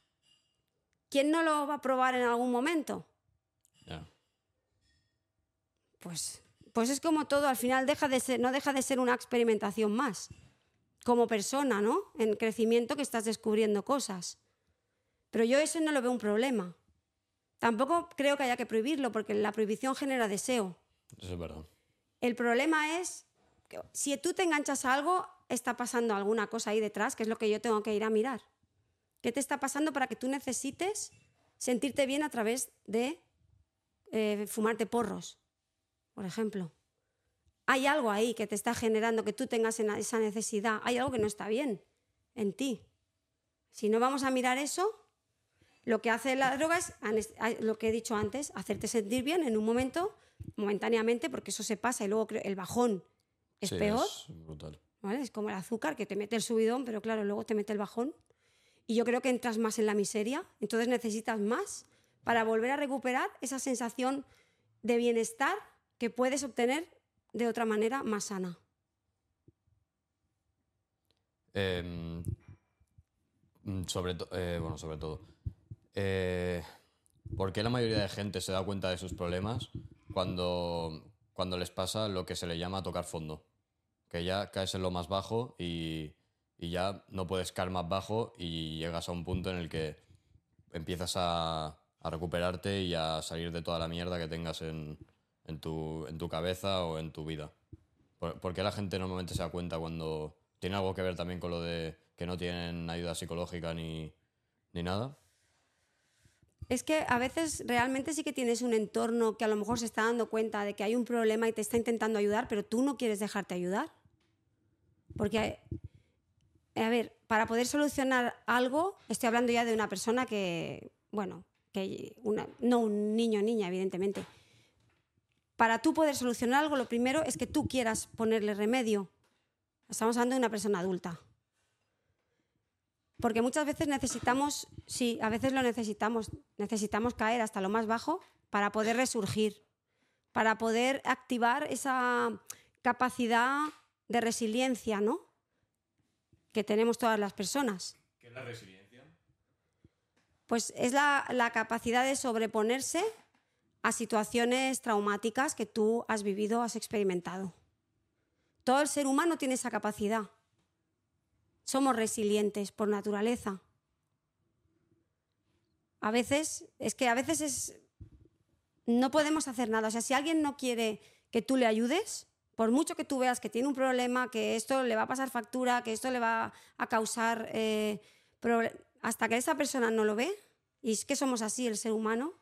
¿quién no lo va a probar en algún momento? Pues, pues es como todo, al final deja de ser, no deja de ser una experimentación más. Como persona, ¿no? En crecimiento que estás descubriendo cosas. Pero yo eso no lo veo un problema. Tampoco creo que haya que prohibirlo, porque la prohibición genera deseo. Eso es verdad. El problema es que si tú te enganchas a algo, está pasando alguna cosa ahí detrás, que es lo que yo tengo que ir a mirar. ¿Qué te está pasando para que tú necesites sentirte bien a través de eh, fumarte porros, por ejemplo? Hay algo ahí que te está generando que tú tengas esa necesidad. Hay algo que no está bien en ti. Si no vamos a mirar eso, lo que hace la droga es, lo que he dicho antes, hacerte sentir bien en un momento, momentáneamente, porque eso se pasa y luego el bajón es peor. Es, brutal. es como el azúcar que te mete el subidón, pero claro, luego te mete el bajón. Y yo creo que entras más en la miseria, entonces necesitas más para volver a recuperar esa sensación de bienestar que puedes obtener de otra manera más sana. Em, mm, sobre, eh, bueno, sobre todo. Eh, ¿Por qué la mayoría de gente se da cuenta de sus problemas cuando, cuando les pasa lo que se le llama tocar fondo? Que ya caes en lo más bajo y, ya no puedes caer más bajo y llegas a un punto en el que empiezas a, recuperarte y a salir de toda la mierda que tengas en, tu, en tu cabeza o en tu vida. ¿Por, qué la gente normalmente se da cuenta cuando tiene algo que ver también con lo de que no tienen ayuda psicológica ni, ni nada? Es que a veces realmente sí que tienes un entorno que a lo mejor se está dando cuenta de que hay un problema y te está intentando ayudar, pero tú no quieres dejarte ayudar. Porque, a ver, para poder solucionar algo, estoy hablando ya de una persona que, bueno, que no un niño o niña, evidentemente. Para tú poder solucionar algo, lo primero es que tú quieras ponerle remedio. Estamos hablando de una persona adulta. Porque muchas veces necesitamos, sí, a veces lo necesitamos, necesitamos caer hasta lo más bajo para poder resurgir, para poder activar esa capacidad de resiliencia, ¿no? Que tenemos todas las personas. ¿Qué es la resiliencia? Pues es la, la capacidad de sobreponerse a situaciones traumáticas que tú has vivido, has experimentado. todo el ser humano tiene esa capacidad. Somos resilientes por naturaleza. A veces, es que a veces es, no podemos hacer nada. O sea, si alguien no quiere que tú le ayudes, por mucho que tú veas que tiene un problema, que esto le va a pasar factura, que esto le va a causar eh, hasta que esa persona no lo ve, y es que somos así el ser humano,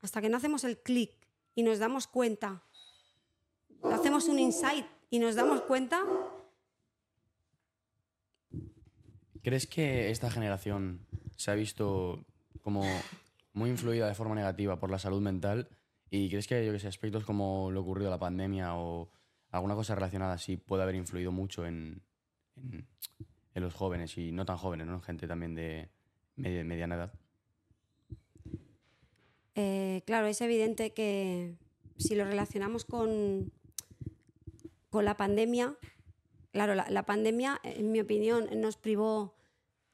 hasta que no hacemos el clic y nos damos cuenta, hacemos un insight y nos damos cuenta. ¿Crees que esta generación se ha visto como muy influida de forma negativa por la salud mental? ¿Y crees que, yo que sé, aspectos como lo ocurrido la pandemia o alguna cosa relacionada así puede haber influido mucho en, los jóvenes y no tan jóvenes, ¿no? Gente también de mediana edad. Eh, claro, es evidente que si lo relacionamos con, con la pandemia, claro, la, pandemia, en mi opinión, nos privó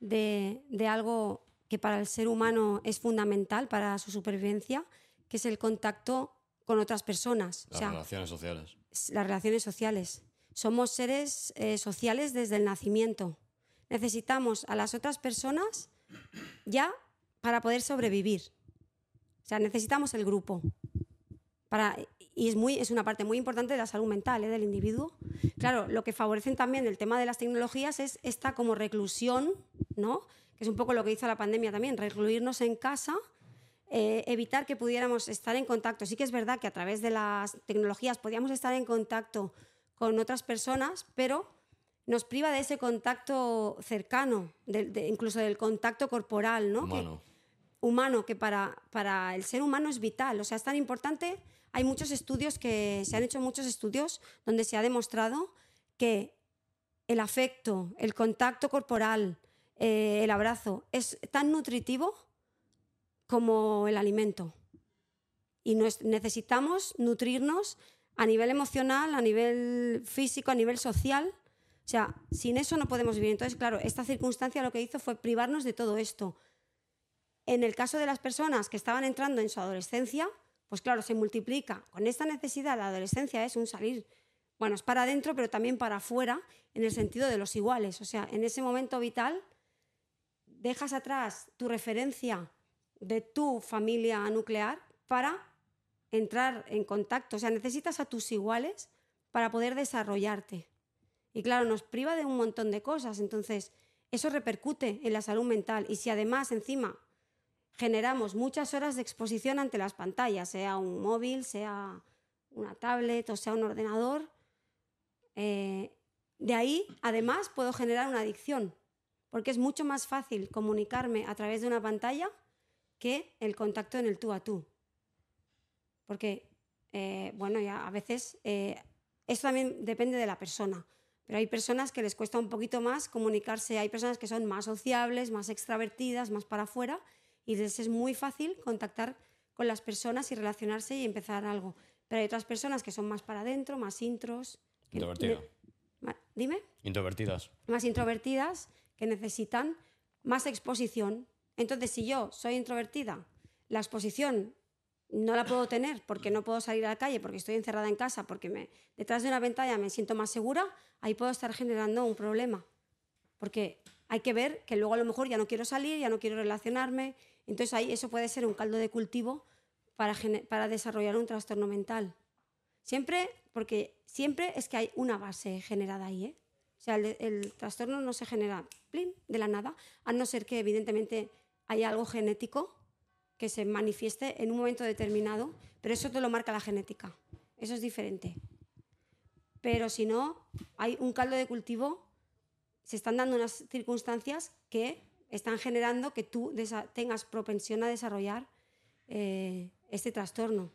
de, algo que para el ser humano es fundamental para su supervivencia, que es el contacto con otras personas. Las relaciones sociales. Las relaciones sociales. Somos seres eh, sociales desde el nacimiento. Necesitamos a las otras personas ya para poder sobrevivir. O sea, necesitamos el grupo. Para, y es, muy, es una parte muy importante de la salud mental ¿eh? del individuo. Claro, lo que favorecen también el tema de las tecnologías es esta como reclusión, ¿no? que es un poco lo que hizo la pandemia también, recluirnos en casa, eh, evitar que pudiéramos estar en contacto. Sí que es verdad que a través de las tecnologías podíamos estar en contacto con otras personas, pero nos priva de ese contacto cercano, incluso del contacto corporal, ¿no? humano que para, para el ser humano es vital. O sea, es tan importante. Hay muchos estudios que se han hecho muchos estudios donde se ha demostrado que el afecto, el contacto corporal, eh, el abrazo es tan nutritivo como el alimento. Y necesitamos nutrirnos a nivel emocional, a nivel físico, a nivel social. O sea, sin eso no podemos vivir. Entonces, claro, esta circunstancia lo que hizo fue privarnos de todo esto. En el caso de las personas que estaban entrando en su adolescencia, pues claro, se multiplica. Con esta necesidad, la adolescencia es un salir, bueno, es para adentro, pero también para afuera, en el sentido de los iguales. O sea, en ese momento vital, dejas atrás tu referencia de tu familia nuclear para entrar en contacto. O sea, necesitas a tus iguales para poder desarrollarte. Y claro, nos priva de un montón de cosas. Entonces, eso repercute en la salud mental. Y si además encima generamos muchas horas de exposición ante las pantallas, sea un móvil, sea una tablet o sea un ordenador. Eh, de ahí, además, puedo generar una adicción, porque es mucho más fácil comunicarme a través de una pantalla que el contacto en el tú a tú. Porque, eh, bueno, ya a veces eh, esto también depende de la persona, pero hay personas que les cuesta un poquito más comunicarse, hay personas que son más sociables, más extravertidas, más para afuera, y entonces es muy fácil contactar con las personas y relacionarse y empezar algo. Pero hay otras personas que son más para adentro, más intros. Introvertidas. Dime. Introvertidas. Más introvertidas que necesitan más exposición. Entonces, si yo soy introvertida, la exposición no la puedo tener porque no puedo salir a la calle, porque estoy encerrada en casa, porque me, detrás de una pantalla me siento más segura, ahí puedo estar generando un problema. Porque hay que ver que luego a lo mejor ya no quiero salir, ya no quiero relacionarme, entonces ahí eso puede ser un caldo de cultivo para, para desarrollar un trastorno mental. Siempre, porque siempre es que hay una base generada ahí. ¿eh? O sea, el, trastorno no se genera de la nada, a no ser que evidentemente haya algo genético que se manifieste en un momento determinado, pero eso te lo marca la genética. Eso es diferente. Pero si no, hay un caldo de cultivo, se están dando unas circunstancias que están generando que tú tengas propensión a desarrollar eh, este trastorno,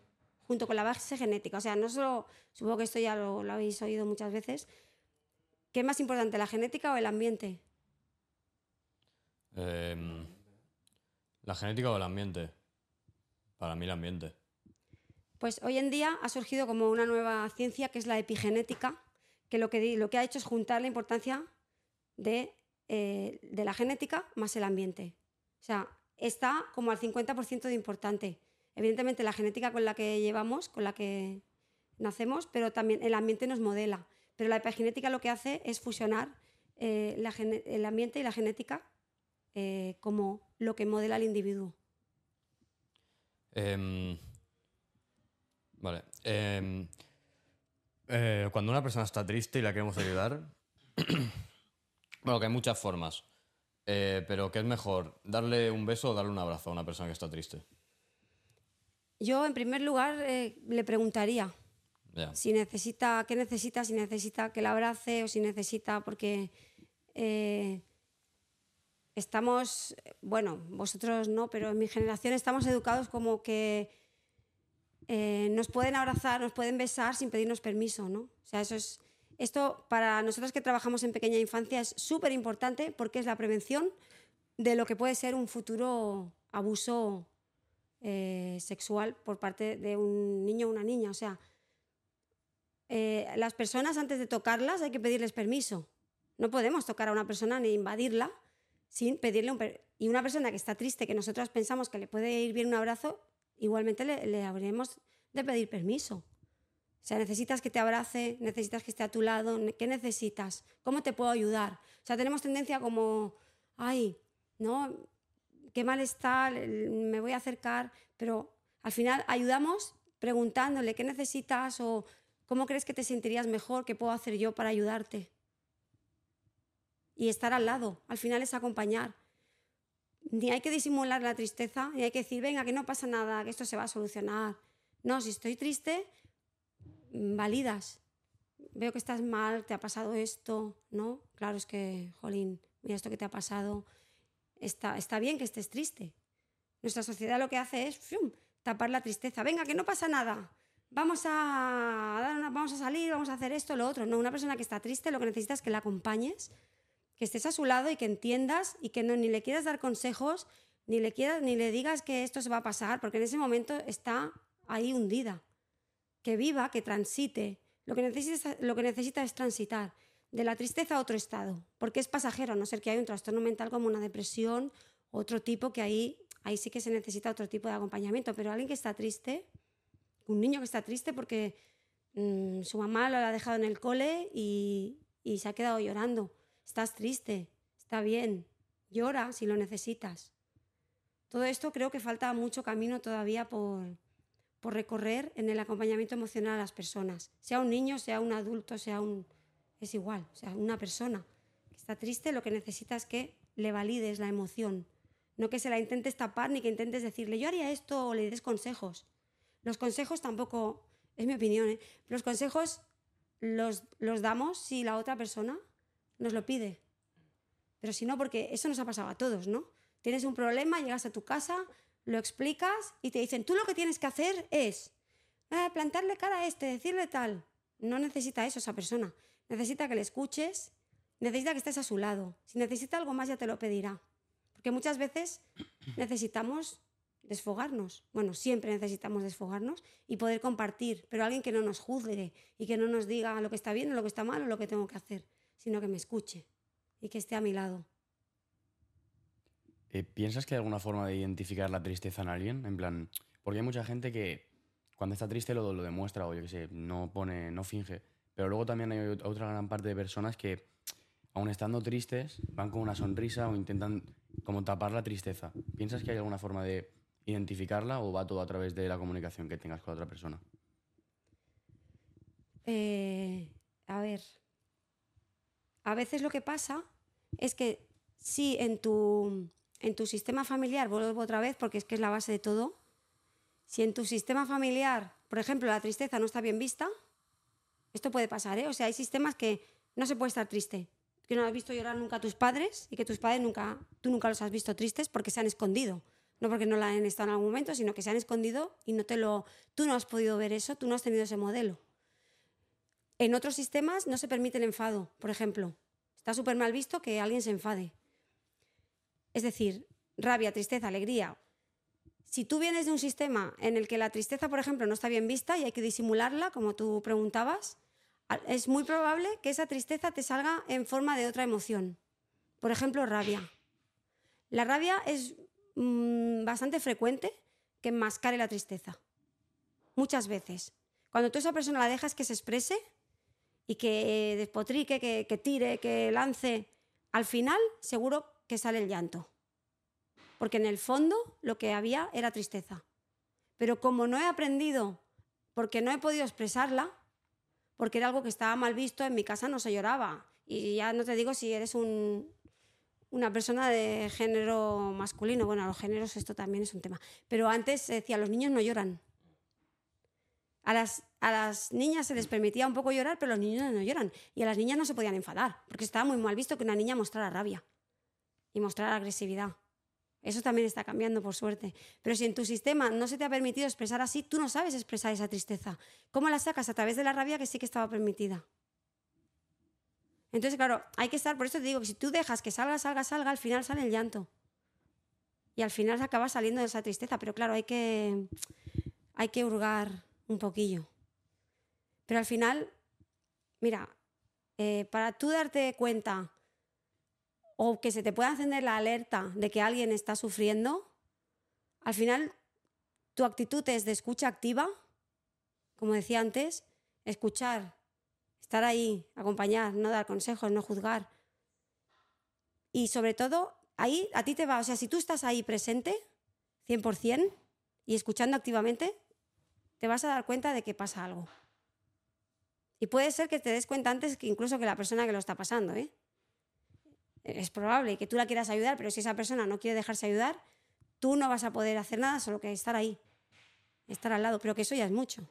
junto con la base genética. O sea, no solo, supongo que esto ya lo, habéis oído muchas veces, ¿qué es más importante, la genética o el ambiente? Em, la genética o el ambiente. Para mí el ambiente. Pues hoy en día ha surgido como una nueva ciencia que es la epigenética, que lo que, lo que ha hecho es juntar la importancia de eh, de la genética más el ambiente. O sea, está como al 50% de importante. Evidentemente la genética con la que llevamos, con la que nacemos, pero también el ambiente nos modela. Pero la epigenética lo que hace es fusionar eh, el ambiente y la genética eh, como lo que modela al individuo. Em, vale. em, cuando una persona está triste y la queremos ayudar, bueno, que hay muchas formas, eh, pero ¿qué es mejor? ¿Darle un beso o darle un abrazo a una persona que está triste? Yo, en primer lugar, eh, le preguntaría Ya. si necesita, qué necesita, si necesita que la abrace o si necesita, porque eh, estamos, bueno, vosotros no, pero en mi generación estamos educados como que eh, nos pueden abrazar, nos pueden besar sin pedirnos permiso, ¿no? O sea, eso es, esto para nosotros que trabajamos en pequeña infancia es súper importante porque es la prevención de lo que puede ser un futuro abuso eh, sexual por parte de un niño o una niña. O sea, eh, las personas antes de tocarlas hay que pedirles permiso. No podemos tocar a una persona ni invadirla sin pedirle un per- Y una persona que está triste, que nosotros pensamos que le puede ir bien un abrazo, igualmente le, le habremos de pedir permiso. O sea, necesitas que te abrace, necesitas que esté a tu lado, ¿qué necesitas? ¿Cómo te puedo ayudar? O sea, tenemos tendencia como, ay, ¿no? Qué mal está, me voy a acercar, pero al final ayudamos preguntándole qué necesitas o cómo crees que te sentirías mejor, qué puedo hacer yo para ayudarte. Y estar al lado, al final es acompañar. Ni hay que disimular la tristeza, ni hay que decir, venga, que no pasa nada, que esto se va a solucionar. No, si estoy triste, validas. Veo que estás mal, te ha pasado esto, ¿no? Claro, es que, jolín, mira esto que te ha pasado. Está, está bien que estés triste. Nuestra sociedad lo que hace es ¡fium! tapar la tristeza. Venga, que no pasa nada. Vamos a, dar una- vamos a salir, vamos a hacer esto, lo otro. No, una persona que está triste lo que necesita es que la acompañes, que estés a su lado y que entiendas y que no, ni le quieras dar consejos, ni le, quieras, ni le digas que esto se va a pasar, porque en ese momento está ahí hundida. Que viva, que transite. Lo que necesita, lo que necesita es transitar de la tristeza a otro estado, porque es pasajero, a no ser que haya un trastorno mental como una depresión, otro tipo que ahí, ahí sí que se necesita otro tipo de acompañamiento, pero alguien que está triste, un niño que está triste porque mm, su mamá lo ha dejado en el cole y, y se ha quedado llorando. Estás triste, está bien, llora si lo necesitas. Todo esto creo que falta mucho camino todavía por, por recorrer en el acompañamiento emocional a las personas. Sea un niño, sea un adulto, sea un... Es igual, o sea, una persona que está triste lo que necesita es que le valides la emoción. No que se la intentes tapar ni que intentes decirle yo haría esto o le des consejos. Los consejos tampoco, es mi opinión, ¿eh? los consejos los, los damos si la otra persona nos lo pide. Pero si no, porque eso nos ha pasado a todos, ¿no? Tienes un problema, llegas a tu casa, lo explicas y te dicen, tú lo que tienes que hacer es "Ah, plantarle cara a este, decirle tal. No necesita eso esa persona. Necesita que le escuches, necesita que estés a su lado. Si necesita algo más ya te lo pedirá. Porque muchas veces necesitamos desfogarnos. Bueno, siempre necesitamos desfogarnos y poder compartir, pero alguien que no nos juzgue y que no nos diga lo que está bien o lo que está mal o lo que tengo que hacer, sino que me escuche y que esté a mi lado. Eh, ¿Piensas que hay alguna forma de identificar la tristeza en alguien? En plan, porque hay mucha gente que cuando está triste lo, lo demuestra o yo qué sé, no pone, no finge. Pero luego también hay ot- otra gran parte de personas que, aun estando tristes, van con una sonrisa o intentan como tapar la tristeza. ¿Piensas que hay alguna forma de identificarla o va todo a través de la comunicación que tengas con otra persona? Eh, a ver, a veces lo que pasa es que si en tu, en tu sistema familiar, vuelvo otra vez porque es que es la base de todo, si en tu sistema familiar, por ejemplo, la tristeza no está bien vista, esto puede pasar, ¿eh? O sea, hay sistemas que no se puede estar triste, que no has visto llorar nunca a tus padres y que tus padres nunca, tú nunca los has visto tristes porque se han escondido. No porque no la han estado en algún momento, sino que se han escondido y no te lo, tú no has podido ver eso, tú no has tenido ese modelo. En otros sistemas no se permite el enfado, por ejemplo. Está súper mal visto que alguien se enfade. Es decir, rabia, tristeza, alegría. Si tú vienes de un sistema en el que la tristeza, por ejemplo, no está bien vista y hay que disimularla, como tú preguntabas, es muy probable que esa tristeza te salga en forma de otra emoción. Por ejemplo, rabia. La rabia es mm, bastante frecuente que enmascare la tristeza. Muchas veces. Cuando tú a esa persona la dejas que se exprese, y que despotrique, que, que tire, que lance, al final seguro que sale el llanto. Porque en el fondo lo que había era tristeza. Pero como no he aprendido, porque no he podido expresarla, porque era algo que estaba mal visto, en mi casa no se lloraba. Y ya no te digo si eres un, una persona de género masculino. Bueno, a los géneros esto también es un tema. Pero antes se decía, los niños no lloran. A las niñas se les permitía un poco llorar, pero los niños no lloran. Y a las niñas no se podían enfadar, porque estaba muy mal visto que una niña mostrara rabia y mostrara agresividad. Eso también está cambiando, por suerte. Pero si en tu sistema no se te ha permitido expresar así, tú no sabes expresar esa tristeza. ¿Cómo la sacas? A través de la rabia que sí que estaba permitida. Entonces, claro, hay que estar, por eso te digo que si tú dejas que salga, salga, salga, al final sale el llanto. Y al final se acaba saliendo de esa tristeza. Pero claro, hay que, hay que hurgar un poquillo. Pero al final, mira, eh, para tú darte cuenta o que se te pueda encender la alerta de que alguien está sufriendo, al final tu actitud es de escucha activa, como decía antes, escuchar, estar ahí, acompañar, no dar consejos, no juzgar. Y sobre todo, ahí a ti te va, o sea, si tú estás ahí presente, 100%, y escuchando activamente, te vas a dar cuenta de que pasa algo. Y puede ser que te des cuenta antes que incluso que la persona que lo está pasando, ¿eh? Es probable que tú la quieras ayudar, pero si esa persona no quiere dejarse ayudar, tú no vas a poder hacer nada, solo que estar ahí, estar al lado, pero que eso ya es mucho.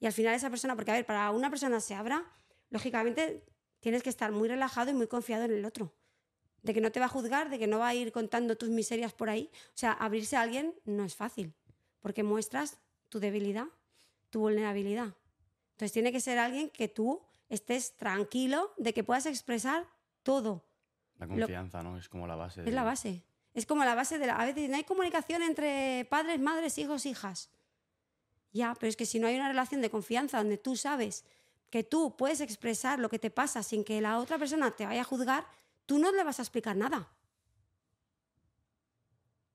Y al final esa persona, porque a ver, para una persona se abra, lógicamente tienes que estar muy relajado y muy confiado en el otro. De que no te va a juzgar, de que no va a ir contando tus miserias por ahí. O sea, abrirse a alguien no es fácil, porque muestras tu debilidad, tu vulnerabilidad. Entonces tiene que ser alguien que tú estés tranquilo de que puedas expresar todo. La confianza, ¿no? Es como la base. Es la base. Es como la base de la... A veces no hay comunicación entre padres, madres, hijos, hijas. Ya, pero es que si no hay una relación de confianza donde tú sabes que tú puedes expresar lo que te pasa sin que la otra persona te vaya a juzgar, tú no le vas a explicar nada.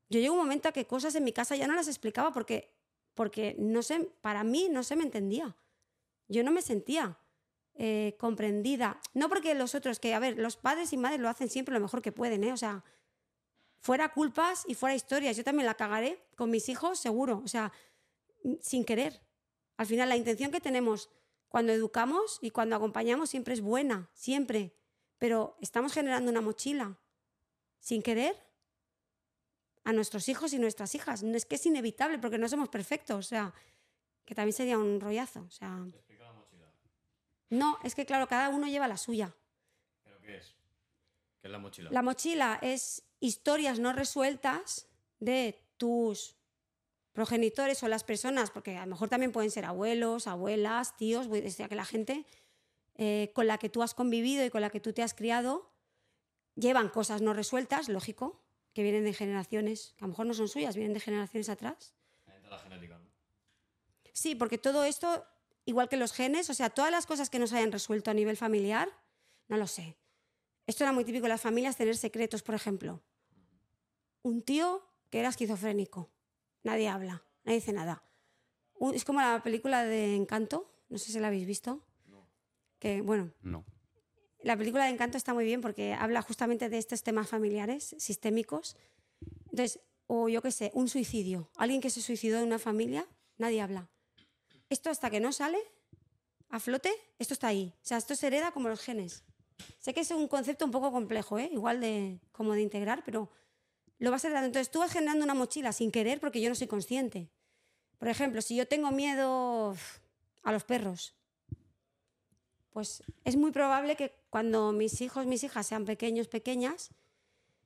Yo llego un momento a que cosas en mi casa ya no las explicaba porque porque no sé, para mí no se me entendía. Yo no me sentía eh, comprendida. No porque los otros, que a ver, los padres y madres lo hacen siempre lo mejor que pueden, ¿eh? O sea, fuera culpas y fuera historias. Yo también la cagaré con mis hijos, seguro. O sea, sin querer. Al final, la intención que tenemos cuando educamos y cuando acompañamos siempre es buena, siempre. Pero estamos generando una mochila sin querer a nuestros hijos y nuestras hijas. No es que es inevitable porque no somos perfectos, o sea, que también sería un rollazo, sea. No, es que claro, cada uno lleva la suya. ¿Pero qué es? ¿Qué es la mochila? La mochila es historias no resueltas de tus progenitores o las personas, porque a lo mejor también pueden ser abuelos, abuelas, tíos, decía que la gente eh, con la que tú has convivido y con la que tú te has criado llevan cosas no resueltas, lógico, que vienen de generaciones, que a lo mejor no son suyas, vienen de generaciones atrás. La genética, ¿no? Sí, porque todo esto, igual que los genes, o sea, todas las cosas que nos hayan resuelto a nivel familiar, no lo sé. Esto era muy típico en las familias, tener secretos, por ejemplo. Un tío que era esquizofrénico. Nadie habla, nadie dice nada. es como la película de Encanto, no sé si la habéis visto. No. Que, bueno, No. la película de Encanto está muy bien porque habla justamente de estos temas familiares, sistémicos. Entonces, o yo qué sé, un suicidio. Alguien que se suicidó en una familia, nadie habla. Esto hasta que no sale a flote, esto está ahí. O sea, esto se hereda como los genes. Sé que es un concepto un poco complejo, ¿eh? igual de como de integrar, pero lo vas heredando. Entonces tú vas generando una mochila sin querer porque yo no soy consciente. Por ejemplo, si yo tengo miedo a los perros, pues es muy probable que cuando mis hijos, mis hijas sean pequeños, pequeñas,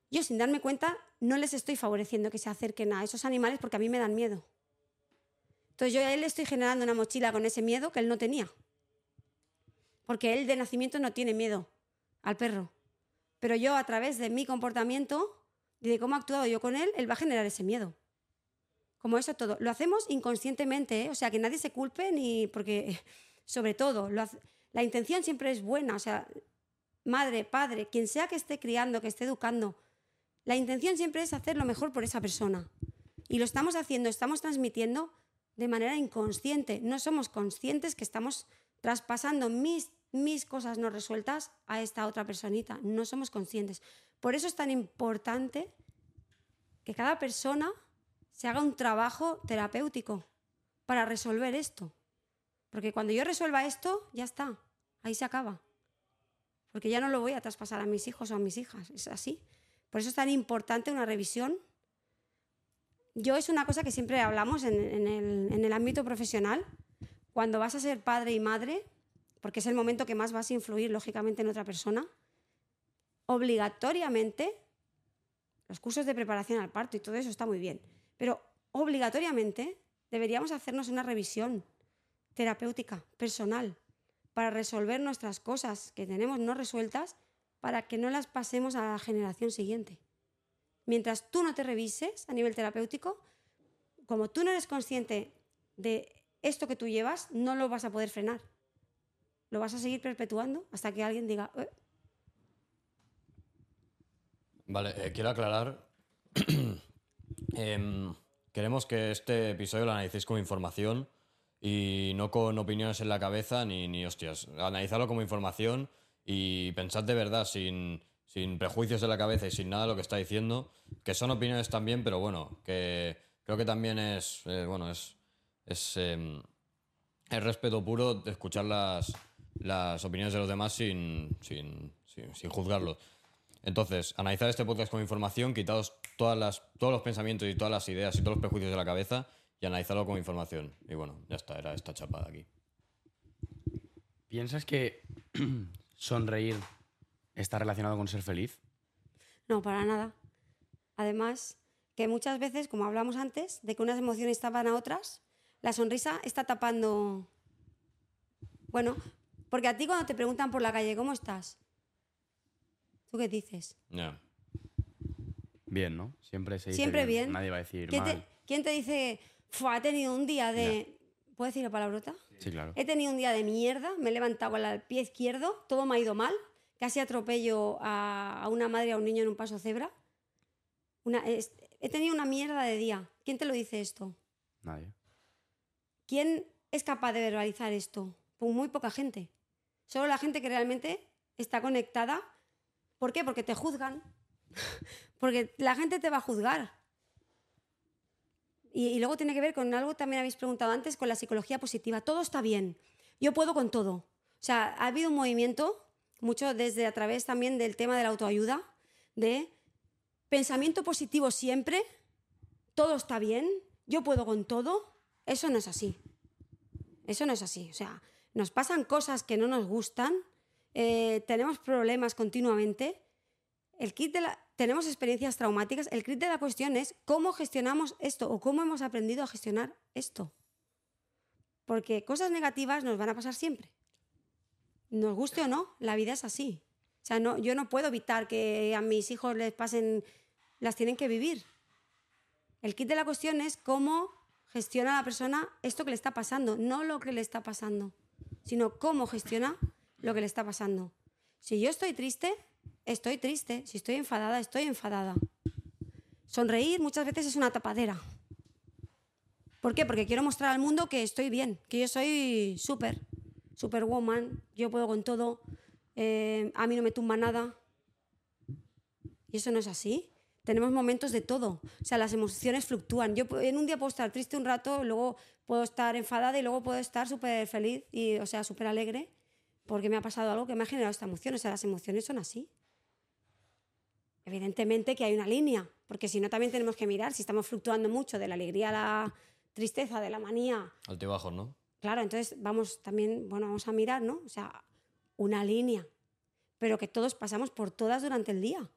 yo sin darme cuenta no les estoy favoreciendo que se acerquen a esos animales porque a mí me dan miedo. Entonces yo a él le estoy generando una mochila con ese miedo que él no tenía. Porque él de nacimiento no tiene miedo al perro. Pero yo a través de mi comportamiento y de cómo he actuado yo con él, él va a generar ese miedo. Como eso todo. Lo hacemos inconscientemente, ¿eh? o sea, que nadie se culpe ni porque, sobre todo, la intención siempre es buena, o sea, madre, padre, quien sea que esté criando, que esté educando, la intención siempre es hacer lo mejor por esa persona. Y lo estamos haciendo, estamos transmitiendo de manera inconsciente. No somos conscientes que estamos traspasando mis mis cosas no resueltas a esta otra personita. No somos conscientes. Por eso es tan importante que cada persona se haga un trabajo terapéutico para resolver esto. Porque cuando yo resuelva esto, ya está, ahí se acaba. Porque ya no lo voy a traspasar a mis hijos o a mis hijas, es así. Por eso es tan importante una revisión. Yo es una cosa que siempre hablamos en, el, el ámbito profesional. Cuando vas a ser padre y madre, porque es el momento que más vas a influir lógicamente en otra persona, obligatoriamente, los cursos de preparación al parto y todo eso está muy bien, pero obligatoriamente deberíamos hacernos una revisión terapéutica, personal, para resolver nuestras cosas que tenemos no resueltas, para que no las pasemos a la generación siguiente. Mientras tú no te revises a nivel terapéutico, como tú no eres consciente de esto que tú llevas, no lo vas a poder frenar. Lo vas a seguir perpetuando hasta que alguien diga... Eh". Vale, eh, quiero aclarar. Em, queremos que este episodio lo analicéis como información y no con opiniones en la cabeza ni, ni hostias. Analizarlo como información y pensad de verdad, sin, sin prejuicios en la cabeza y sin nada de lo que está diciendo, que son opiniones también, pero bueno, que creo que también es, eh, bueno, es, es el respeto puro de escuchar las, las opiniones de los demás sin, sin, sin, juzgarlos. Entonces, analizar este podcast como información, quitados todas las, todos los pensamientos y todas las ideas y todos los prejuicios de la cabeza y analizarlo como información. Y bueno, ya está, era esta chapada aquí. ¿Piensas que sonreír está relacionado con ser feliz? No, para nada. Además, que muchas veces, como hablamos antes, de que unas emociones tapan a otras, la sonrisa está tapando... Bueno, porque a ti cuando te preguntan por la calle, ¿cómo estás? ¿Tú qué dices? Ya. Bien, ¿no? Siempre se dice Siempre bien. Nadie va a decir ¿Quién mal. te, quién te dice, "Fua, he tenido un día de... ¿Puedo decir la palabrota? Sí, claro. He tenido un día de mierda, me he levantado con el pie izquierdo, todo me ha ido mal, casi atropello a, a una madre y a un niño en un paso cebra. Una- es- he tenido una mierda de día. ¿Quién te lo dice esto? Nadie. ¿Quién es capaz de verbalizar esto? Pues muy poca gente. Solo la gente que realmente está conectada. ¿Por qué? Porque te juzgan. Porque la gente te va a juzgar. Y, y luego tiene que ver con algo también habéis preguntado antes, con la psicología positiva. Todo está bien. Yo puedo con todo. O sea, ha habido un movimiento, mucho desde a través también del tema de la autoayuda, de pensamiento positivo siempre, todo está bien, yo puedo con todo. Eso no es así. Eso no es así. O sea, nos pasan cosas que no nos gustan, eh, tenemos problemas continuamente. El kit tenemos experiencias traumáticas. El kit de la cuestión es cómo gestionamos esto o cómo hemos aprendido a gestionar esto. Porque cosas negativas nos van a pasar siempre. Nos guste o no, la vida es así. O sea, no, yo no puedo evitar que a mis hijos les pasen, las tienen que vivir. El kit de la cuestión es cómo gestiona la persona esto que le está pasando, no lo que le está pasando, sino cómo gestiona lo que le está pasando. Si yo estoy triste, estoy triste. Si estoy enfadada, estoy enfadada. Sonreír muchas veces es una tapadera. ¿Por qué? Porque quiero mostrar al mundo que estoy bien, que yo soy súper, superwoman, yo puedo con todo, eh, a mí no me tumba nada. Y eso no es así. Tenemos momentos de todo. O sea, las emociones fluctúan. Yo en un día puedo estar triste un rato, luego puedo estar enfadada y luego puedo estar súper feliz y, o sea, súper alegre porque me ha pasado algo que me ha generado esta emoción. O sea, las emociones son así. Evidentemente que hay una línea, porque si no también tenemos que mirar si estamos fluctuando mucho de la alegría a la tristeza, de la manía, Altibajos, ¿no? Claro, entonces vamos también, bueno, vamos a mirar, ¿no? O sea, una línea, pero que todos pasamos por todas durante el día.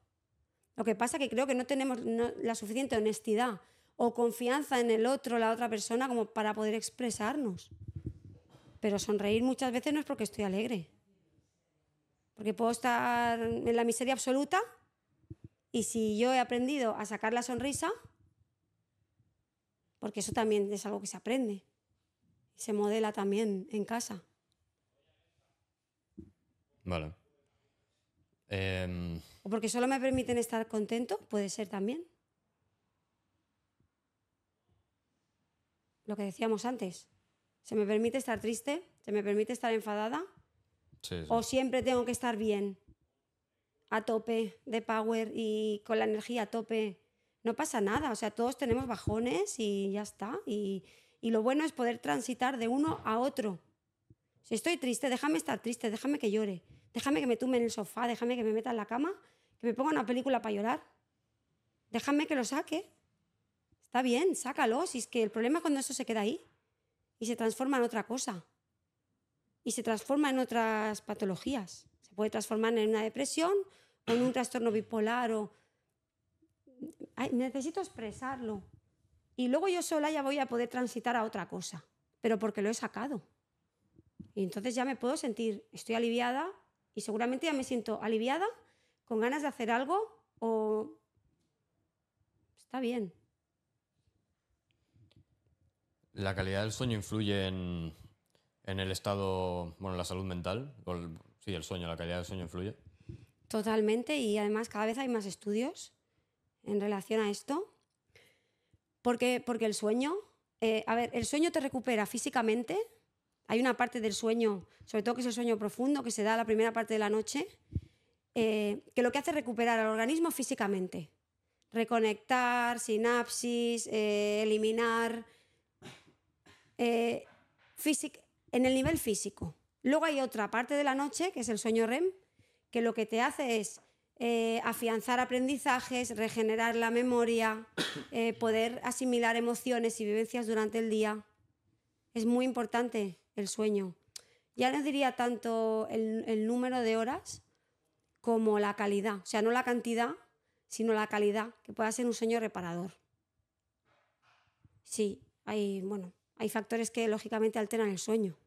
Lo que pasa que creo que no tenemos la suficiente honestidad o confianza en el otro, la otra persona, como para poder expresarnos. Pero sonreír muchas veces no es porque estoy alegre. Porque puedo estar en la miseria absoluta y si yo he aprendido a sacar la sonrisa, porque eso también es algo que se aprende y se modela también en casa. Vale. Em, O porque solo me permiten estar contento, puede ser también. Lo que decíamos antes. Se me permite estar triste, se me permite estar enfadada. Sí, sí. O siempre tengo que estar bien, a tope de power y con la energía a tope. No pasa nada, o sea, todos tenemos bajones y ya está. Y, y lo bueno es poder transitar de uno a otro. Si estoy triste, déjame estar triste, déjame que llore, déjame que me tumbe en el sofá, déjame que me meta en la cama, que me ponga una película para llorar. Déjame que lo saque. Está bien, sácalo. Si es que el problema es cuando eso se queda ahí y se transforma en otra cosa. Y se transforma en otras patologías. Se puede transformar en una depresión o en un trastorno bipolar o... Necesito expresarlo. Y luego yo sola ya voy a poder transitar a otra cosa, pero porque lo he sacado. Y entonces ya me puedo sentir, estoy aliviada y seguramente ya me siento aliviada, con ganas de hacer algo o... Está bien. ¿La calidad del sueño influye en, en el estado, bueno, en la salud mental? O el- sí, el sueño, la calidad del sueño influye. Totalmente, y además cada vez hay más estudios en relación a esto. Porque, porque el sueño, eh, a ver, el sueño te recupera físicamente. Hay una parte del sueño, sobre todo que es el sueño profundo, que se da la primera parte de la noche, eh, que lo que hace es recuperar al organismo físicamente. Reconectar, sinapsis, eh, eliminar. eh, físic- en el nivel físico. Luego hay otra parte de la noche, que es el sueño REM, que lo que te hace es eh, afianzar aprendizajes, regenerar la memoria, eh, poder asimilar emociones y vivencias durante el día. Es muy importante el sueño. Ya no diría tanto el, el número de horas como la calidad. O sea, no la cantidad, sino la calidad, que pueda ser un sueño reparador. Sí, hay, bueno, hay factores que lógicamente alteran el sueño.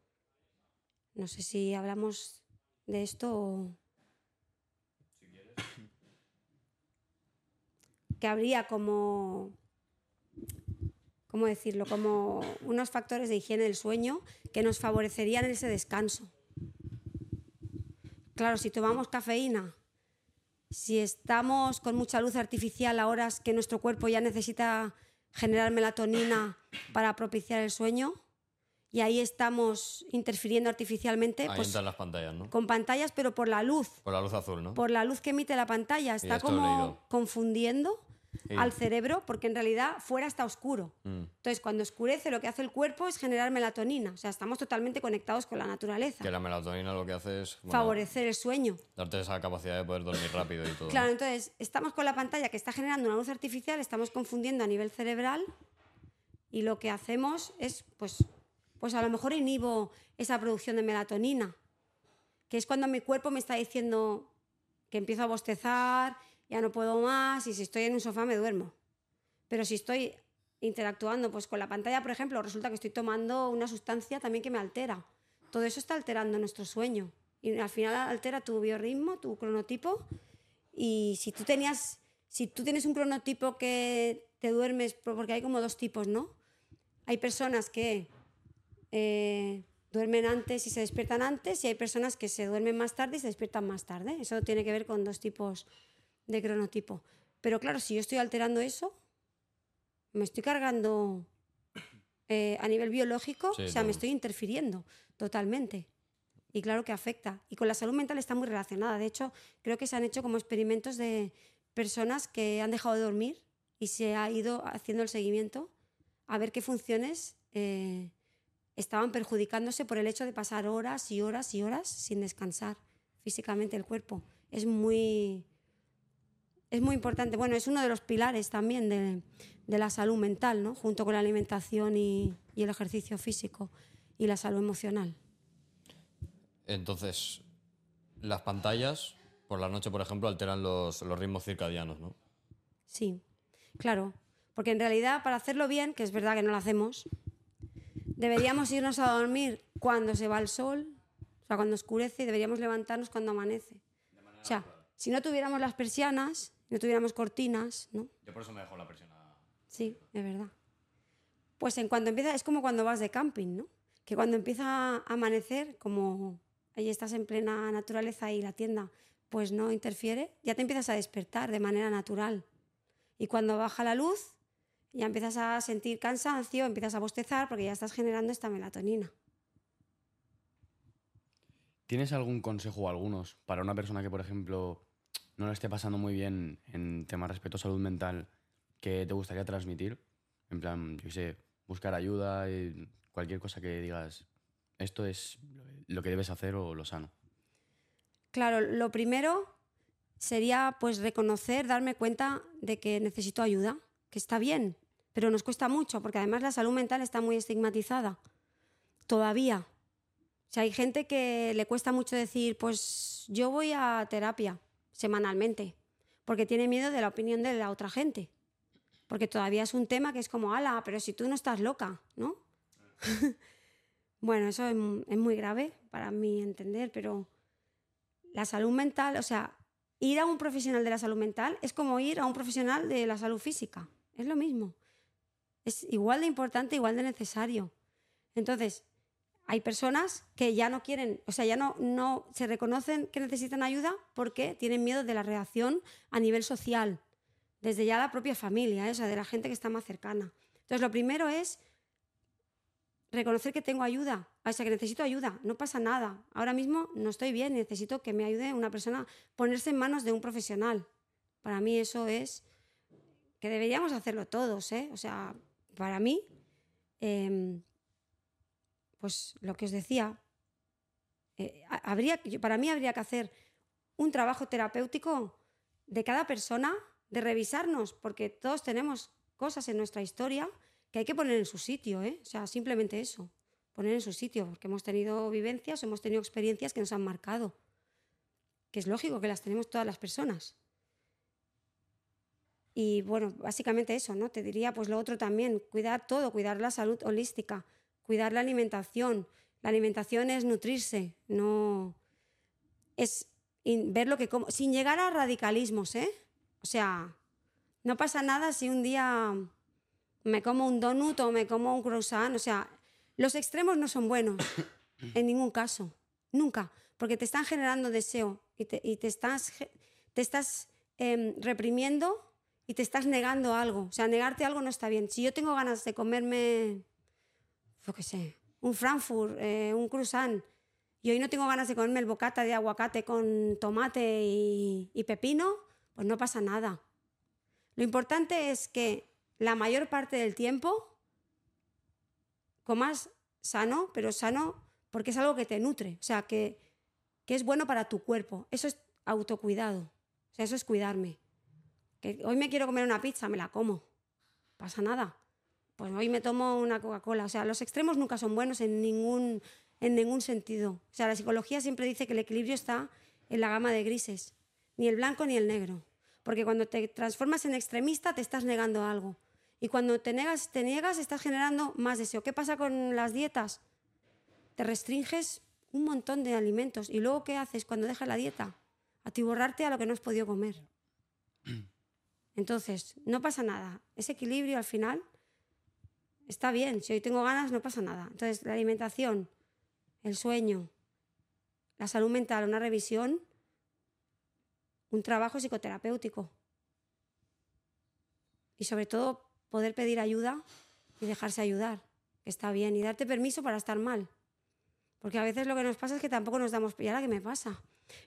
No sé si hablamos de esto o... que habría como, ¿cómo decirlo? Como unos factores de higiene del sueño que nos favorecerían ese descanso. Claro, si tomamos cafeína, si estamos con mucha luz artificial a horas que nuestro cuerpo ya necesita generar melatonina para propiciar el sueño, y ahí estamos interfiriendo artificialmente Ahí pues, las pantallas, ¿no? con pantallas, pero por la luz Por la luz azul, ¿no? por la luz que emite la pantalla, está como confundiendo Sí. al cerebro porque en realidad fuera está oscuro. Mm. Entonces, cuando oscurece, lo que hace el cuerpo es generar melatonina. O sea, estamos totalmente conectados con la naturaleza. Que la melatonina lo que hace es bueno, Favorecer el sueño. darte esa capacidad de poder dormir rápido y todo. Claro, entonces, estamos con la pantalla que está generando una luz artificial, estamos confundiendo a nivel cerebral y lo que hacemos es, pues, pues a lo mejor inhibo esa producción de melatonina, que es cuando mi cuerpo me está diciendo que empiezo a bostezar, ya no puedo más y si estoy en un sofá me duermo. Pero si estoy interactuando pues con la pantalla, por ejemplo, resulta que estoy tomando una sustancia también que me altera. Todo eso está alterando nuestro sueño y al final altera tu biorritmo, tu cronotipo y si tú tenías si tú tienes un cronotipo que te duermes porque hay como dos tipos, ¿no? Hay personas que eh, duermen antes y se despiertan antes y hay personas que se duermen más tarde y se despiertan más tarde. Eso tiene que ver con dos tipos de cronotipo. Pero claro, si yo estoy alterando eso, me estoy cargando eh, a nivel biológico, Sí, o sea, me todo. estoy interfiriendo totalmente. Y claro que afecta. Y con la salud mental está muy relacionada. De hecho, creo que se han hecho como experimentos de personas que han dejado de dormir y se ha ido haciendo el seguimiento a ver qué funciones eh, estaban perjudicándose por el hecho de pasar horas y horas y horas sin descansar físicamente el cuerpo. Es muy, es muy importante. Bueno, es uno de los pilares también de, de la salud mental, ¿no? junto con la alimentación y, y el ejercicio físico y la salud emocional. Entonces, las pantallas por la noche, por ejemplo, alteran los, los ritmos circadianos, ¿no? Sí, claro. Porque en realidad, para hacerlo bien, que es verdad que no lo hacemos, deberíamos irnos a dormir cuando se va el sol, o sea, cuando oscurece, y deberíamos levantarnos cuando amanece. O sea, si no tuviéramos las persianas, no tuviéramos cortinas, ¿no? Yo por eso me dejo la presión a... Sí, es verdad. Pues en cuanto empieza, es como cuando vas de camping, ¿no? Que cuando empieza a amanecer, como ahí estás en plena naturaleza y la tienda pues no interfiere, ya te empiezas a despertar de manera natural. Y cuando baja la luz, ya empiezas a sentir cansancio, empiezas a bostezar porque ya estás generando esta melatonina. ¿Tienes algún consejo o algunos para una persona que, por ejemplo, no lo esté pasando muy bien en temas respecto a salud mental que te gustaría transmitir? En plan, yo qué sé, buscar ayuda y cualquier cosa que digas, esto es lo que debes hacer o lo sano. Claro, lo primero sería pues reconocer, darme cuenta de que necesito ayuda, que está bien, pero nos cuesta mucho, porque además la salud mental está muy estigmatizada. Todavía. O sea, hay gente que le cuesta mucho decir, pues yo voy a terapia semanalmente, porque tiene miedo de la opinión de la otra gente. Porque todavía es un tema que es como, ala, pero si tú no estás loca, ¿no? bueno, eso es, muy grave para mí entender, pero la salud mental, o sea, ir a un profesional de la salud mental es como ir a un profesional de la salud física. Es lo mismo. Es igual de importante, igual de necesario. Entonces, hay personas que ya no quieren, o sea, ya no, no se reconocen que necesitan ayuda porque tienen miedo de la reacción a nivel social, desde ya la propia familia, ¿eh? o sea, de la gente que está más cercana. Entonces, lo primero es reconocer que tengo ayuda, o sea, que necesito ayuda, no pasa nada. Ahora mismo no estoy bien, necesito que me ayude una persona, ponerse en manos de un profesional. Para mí eso es que deberíamos hacerlo todos, ¿eh? O sea, para mí, em, pues lo que os decía, eh, habría, para mí habría que hacer un trabajo terapéutico de cada persona, de revisarnos, porque todos tenemos cosas en nuestra historia que hay que poner en su sitio, ¿eh? O sea, simplemente eso, poner en su sitio, porque hemos tenido vivencias, hemos tenido experiencias que nos han marcado, que es lógico que las tenemos todas las personas. Y bueno, básicamente eso, ¿no? Te diría, pues lo otro también, cuidar todo, cuidar la salud holística, cuidar la alimentación. La alimentación es nutrirse, no es ver lo que como, sin llegar a radicalismos, ¿eh? O sea, no pasa nada si un día me como un donut o me como un croissant. O sea, los extremos no son buenos en ningún caso, nunca, porque te están generando deseo y te, estás, te estás em, reprimiendo y te estás negando algo. O sea, negarte algo no está bien. Si yo tengo ganas de comerme, yo qué sé, un Frankfurt, eh, un croissant, y hoy no tengo ganas de comerme el bocata de aguacate con tomate y, y pepino, pues no pasa nada. Lo importante es que la mayor parte del tiempo comas sano, pero sano porque es algo que te nutre, o sea, que, que es bueno para tu cuerpo. Eso es autocuidado, o sea, eso es cuidarme. Hoy me quiero comer una pizza, me la como, pasa nada. Pues hoy me tomo una Coca-Cola. O sea, los extremos nunca son buenos en ningún, en ningún sentido. O sea, la psicología siempre dice que el equilibrio está en la gama de grises, ni el blanco ni el negro. Porque cuando te transformas en extremista te estás negando algo. Y cuando te niegas, te niegas, estás generando más deseo. ¿Qué pasa con las dietas? Te restringes un montón de alimentos. ¿Y luego qué haces cuando dejas la dieta? Atiborrarte a lo que no has podido comer. Entonces, no pasa nada. Ese equilibrio al final está bien. Si hoy tengo ganas, no pasa nada. Entonces, la alimentación, el sueño, la salud mental, una revisión, un trabajo psicoterapéutico. Y sobre todo, poder pedir ayuda y dejarse ayudar, que está bien, y darte permiso para estar mal. Porque a veces lo que nos pasa es que tampoco nos damos, ¿y ahora qué me pasa?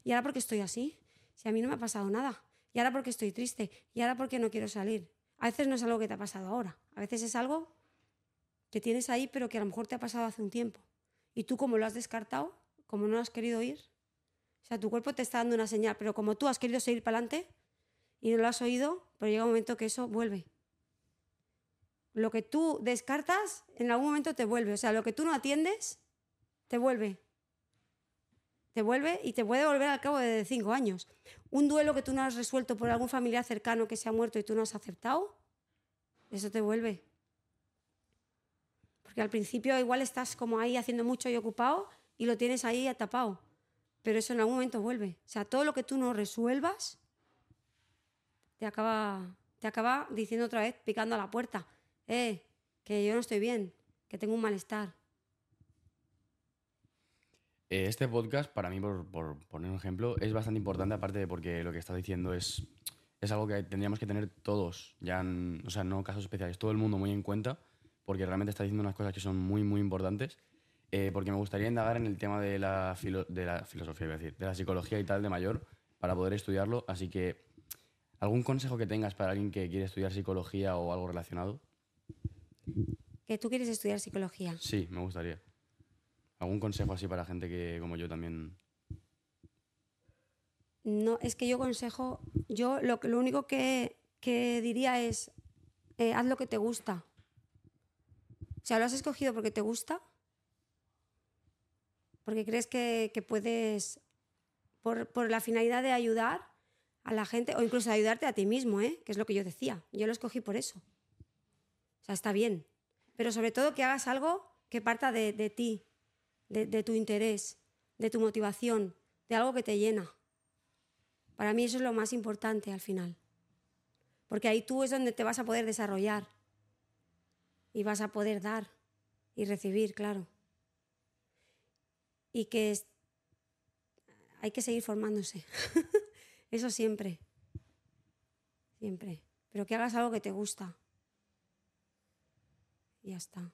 ¿Y ahora por qué estoy así? Si a mí no me ha pasado nada. ¿Y ahora por qué estoy triste? ¿Y ahora por qué no quiero salir? A veces no es algo que te ha pasado ahora. A veces es algo que tienes ahí, pero que a lo mejor te ha pasado hace un tiempo. Y tú como lo has descartado, como no has querido ir, o sea, tu cuerpo te está dando una señal, pero como tú has querido seguir para adelante y no lo has oído, pero llega un momento que eso vuelve lo que tú descartas en algún momento te vuelve. O sea, lo que tú no atiendes, te vuelve. Te vuelve y te puede volver al cabo de cinco años. Un duelo que tú no has resuelto por algún familiar cercano que se ha muerto y tú no has aceptado, eso te vuelve. Porque al principio igual estás como ahí haciendo mucho y ocupado y lo tienes ahí atapado. Pero eso en algún momento vuelve. O sea, todo lo que tú no resuelvas te acaba, te acaba diciendo otra vez, picando a la puerta eh, que yo no estoy bien, que tengo un malestar. Eh, este podcast, para mí, por, poner un ejemplo, es bastante importante, aparte de porque lo que estás diciendo es, es algo que tendríamos que tener todos, ya o sea, no casos especiales, todo el mundo muy en cuenta, porque realmente está diciendo unas cosas que son muy, muy importantes. eh, porque me gustaría indagar en el tema de la, filo- de la filosofía, iba a decir, de la psicología y tal de mayor, para poder estudiarlo. Así que, ¿algún consejo que tengas para alguien que quiere estudiar psicología o algo relacionado? Que tú quieres estudiar psicología. Sí, me gustaría. ¿Algún consejo así para gente que, como yo, también... No, es que yo consejo, yo lo, lo único que, que diría es, eh, haz lo que te gusta. O sea, lo has escogido porque te gusta, porque crees que, que puedes, por, por la finalidad de ayudar a la gente, o incluso ayudarte a ti mismo, ¿eh? que es lo que yo decía. Yo lo escogí por eso. O sea, está bien. Pero sobre todo que hagas algo que parta de, de ti, de, tu interés, de tu motivación, de algo que te llena. Para mí eso es lo más importante al final. Porque ahí tú es donde te vas a poder desarrollar. Y vas a poder dar y recibir, claro. Y que hay que seguir formándose. eso siempre. Siempre. Pero que hagas algo que te gusta. Y ya está.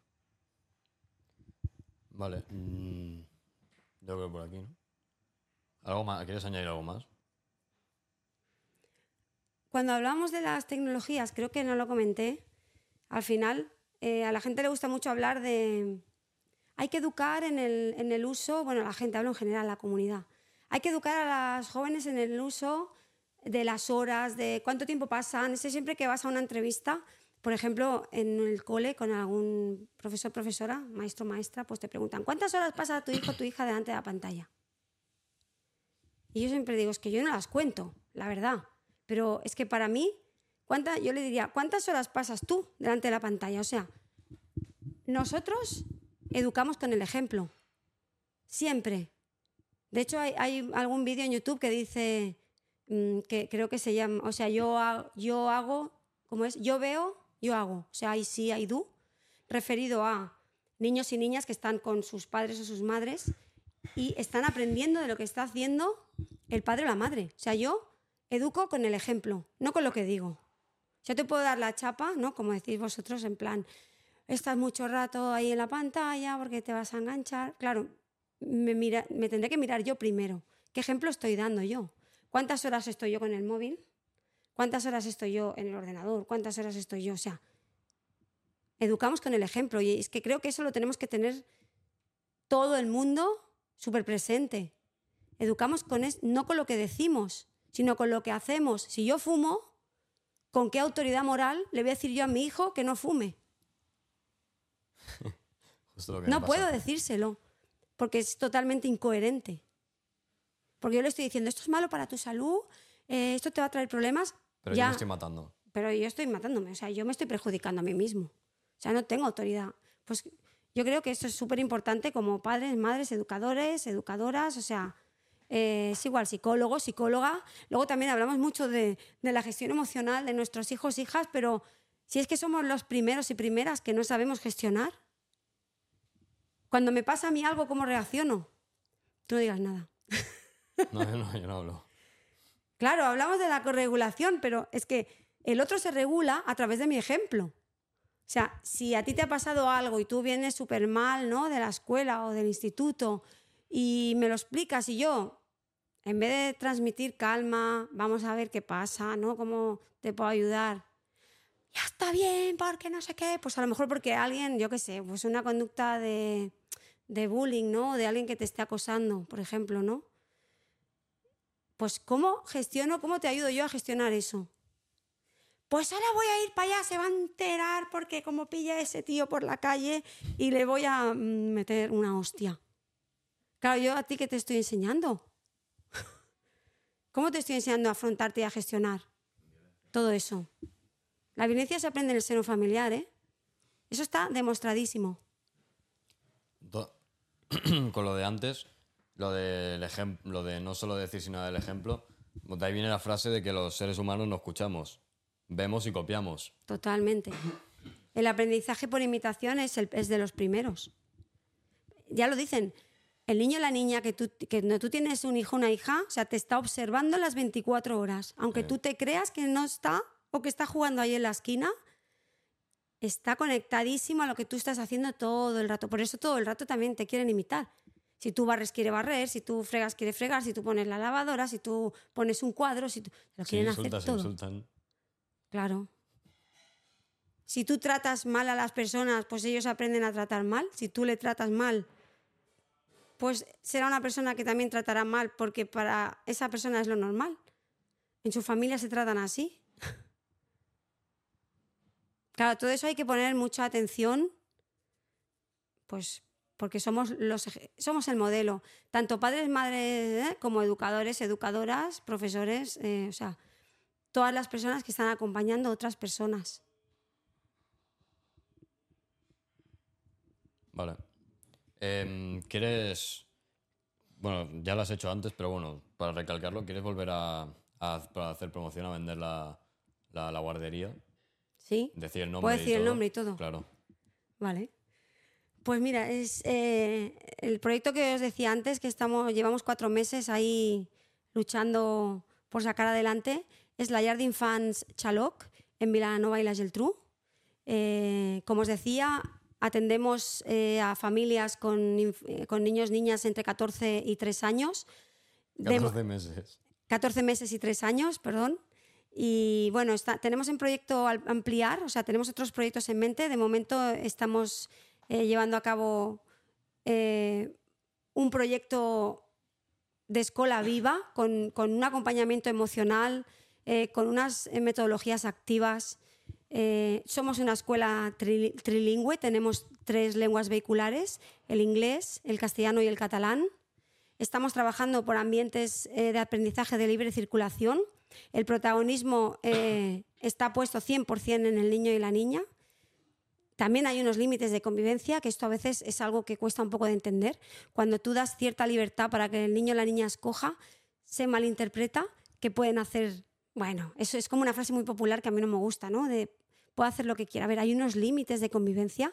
Vale. mm, yo creo que por aquí, ¿no? ¿Algo más? ¿Quieres añadir algo más? Cuando hablamos de las tecnologías, creo que no lo comenté, al final eh, a la gente le gusta mucho hablar de... Hay que educar en el, en el uso, bueno, la gente habla en general, la comunidad. Hay que educar a las jóvenes en el uso de las horas, de cuánto tiempo pasan. Ese siempre que vas a una entrevista, por ejemplo, en el cole con algún profesor, profesora, maestro, maestra, pues te preguntan, ¿cuántas horas pasa tu hijo o tu hija delante de la pantalla? Y yo siempre digo, es que yo no las cuento, la verdad. Pero es que para mí, ¿cuánta, yo le diría, ¿cuántas horas pasas tú delante de la pantalla? O sea, nosotros educamos con el ejemplo. Siempre. De hecho, hay, hay algún vídeo en YouTube que dice, mm, que creo que se llama, o sea, yo, yo hago, ¿cómo es? Yo veo, yo hago. O sea, hay sí, hay do, referido a niños y niñas que están con sus padres o sus madres y están aprendiendo de lo que está haciendo el padre o la madre. O sea, yo educo con el ejemplo, no con lo que digo. Yo te puedo dar la chapa, ¿no? Como decís vosotros, en plan, estás mucho rato ahí en la pantalla porque te vas a enganchar. Claro, me, mira- me tendré que mirar yo primero. ¿Qué ejemplo estoy dando yo? ¿Cuántas horas estoy yo con el móvil? ¿Cuántas horas estoy yo en el ordenador? ¿Cuántas horas estoy yo? O sea, educamos con el ejemplo y es que creo que eso lo tenemos que tener todo el mundo súper presente. Educamos con es, no con lo que decimos, sino con lo que hacemos. Si yo fumo, ¿con qué autoridad moral le voy a decir yo a mi hijo que no fume? Justo lo que me No puedo decírselo, porque es totalmente incoherente. Porque yo le estoy diciendo, esto es malo para tu salud, eh, esto te va a traer problemas. Pero yo ya, me estoy matando. pero yo estoy matándome, o sea, yo me estoy perjudicando a mí mismo. O sea, no tengo autoridad. Pues yo creo que esto es súper importante como padres, madres, educadores, educadoras, o sea, eh, es igual, psicólogo, psicóloga. Luego también hablamos mucho de, de la gestión emocional de nuestros hijos, hijas, pero si es que somos los primeros y primeras que no sabemos gestionar. Cuando me pasa a mí algo, ¿cómo reacciono? Tú no digas nada. No, yo no, yo no hablo. Claro, hablamos de la corregulación, pero es que el otro se regula a través de mi ejemplo. O sea, si a ti te ha pasado algo y tú vienes súper mal, ¿no? De la escuela o del instituto y me lo explicas y yo, en vez de transmitir calma, vamos a ver qué pasa, ¿no? ¿Cómo te puedo ayudar? Ya está bien, porque no sé qué. Pues a lo mejor porque alguien, yo qué sé, pues una conducta de, de bullying, ¿no? De alguien que te esté acosando, por ejemplo, ¿no? Pues ¿cómo gestiono, cómo te ayudo yo a gestionar eso? Pues ahora voy a ir para allá, se va a enterar porque como pilla ese tío por la calle y le voy a mm, meter una hostia. Claro, yo a ti que te estoy enseñando. ¿Cómo te estoy enseñando a afrontarte y a gestionar todo eso? La violencia se aprende en el seno familiar, ¿eh? Eso está demostradísimo. Con lo de antes, lo del ejemplo, lo de no solo decir sino del ejemplo, de ahí viene la frase de que los seres humanos no escuchamos, vemos y copiamos. Totalmente. El aprendizaje por imitación es, el- es de los primeros. Ya lo dicen, el niño o la niña que tú, que no, tú tienes un hijo o una hija, o sea, te está observando las 24 horas. Aunque Sí. tú te creas que no está o que está jugando ahí en la esquina, está conectadísimo a lo que tú estás haciendo todo el rato. Por eso todo el rato también te quieren imitar. Si tú barres, quiere barrer, si tú fregas, quiere fregar, si tú pones la lavadora, si tú pones un cuadro, si tú... Lo Sí, quieren hacer insultas, todo. insultan. Claro. Si tú tratas mal a las personas, pues ellos aprenden a tratar mal. Si tú le tratas mal, pues será una persona que también tratará mal, porque para esa persona es lo normal. En su familia se tratan así. Claro, todo eso hay que poner mucha atención, pues porque somos, los, somos el modelo, tanto padres, madres, ¿eh? como educadores, educadoras, profesores, eh, o sea, todas las personas que están acompañando a otras personas. Vale. Em, ¿Quieres.? Bueno, ya lo has hecho antes, pero bueno, para recalcarlo, ¿quieres volver a, a- para hacer promoción a vender la, la, la guardería? ¿Sí? Decir el nombre. ¿Puedo y decir el nombre y todo? Claro. Vale. Pues mira, es eh, el proyecto que os decía antes, que estamos, llevamos cuatro meses ahí luchando por sacar adelante, es la Llar d'Infants Xaloc en Vilanova y la Geltrú. Eh, como os decía, atendemos eh, a familias con, eh, con niños, niñas entre 14 y 3 años. De- 14 meses. 14 meses y 3 años, perdón. Y bueno, está- tenemos en proyecto ampliar, o sea, tenemos otros proyectos en mente. De momento estamos eh, llevando a cabo eh, un proyecto de escuela viva con, un acompañamiento emocional, eh, con unas metodologías activas. Somos una escuela tri- trilingüe, tenemos tres lenguas vehiculares, el inglés, el castellano y el catalán. Estamos trabajando por ambientes de aprendizaje de libre circulación. El protagonismo está puesto 100% en el niño y la niña. También hay unos límites de convivencia, que esto a veces es algo que cuesta un poco de entender. Cuando tú das cierta libertad para que el niño o la niña escoja, se malinterpreta que pueden hacer, bueno, eso es como una frase muy popular que a mí no me gusta, ¿no? De puedo hacer lo que quiera. A ver, hay unos límites de convivencia.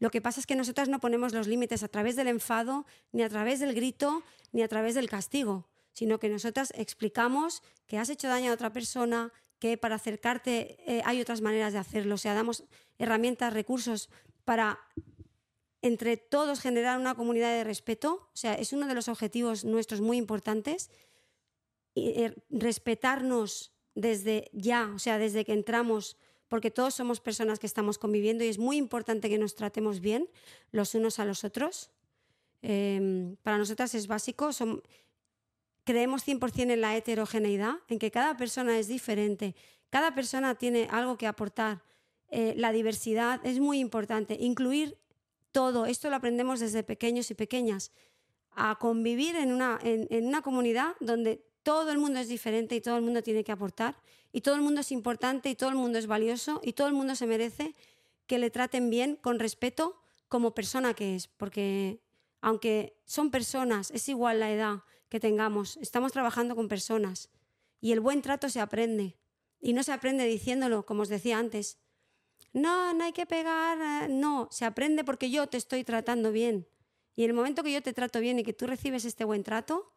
Lo que pasa es que nosotras no ponemos los límites a través del enfado, ni a través del grito, ni a través del castigo, sino que nosotras explicamos que has hecho daño a otra persona, que para acercarte eh, hay otras maneras de hacerlo. O sea, damos herramientas, recursos para entre todos generar una comunidad de respeto. O sea, es uno de los objetivos nuestros muy importantes. Eh, respetarnos desde ya, o sea, desde que entramos, porque todos somos personas que estamos conviviendo y es muy importante que nos tratemos bien los unos a los otros. Eh, para nosotras es básico. Som- creemos 100% en la heterogeneidad, en que cada persona es diferente, cada persona tiene algo que aportar. Eh, la diversidad es muy importante. Incluir todo, esto lo aprendemos desde pequeños y pequeñas, a convivir en una, en, en una comunidad donde todo el mundo es diferente y todo el mundo tiene que aportar y todo el mundo es importante y todo el mundo es valioso y todo el mundo se merece que le traten bien, con respeto, como persona que es, porque aunque son personas, es igual la edad que tengamos, estamos trabajando con personas y el buen trato se aprende y no se aprende diciéndolo, como os decía antes. No, no hay que pegar, eh, no, se aprende porque yo te estoy tratando bien. Y en el momento que yo te trato bien y que tú recibes este buen trato,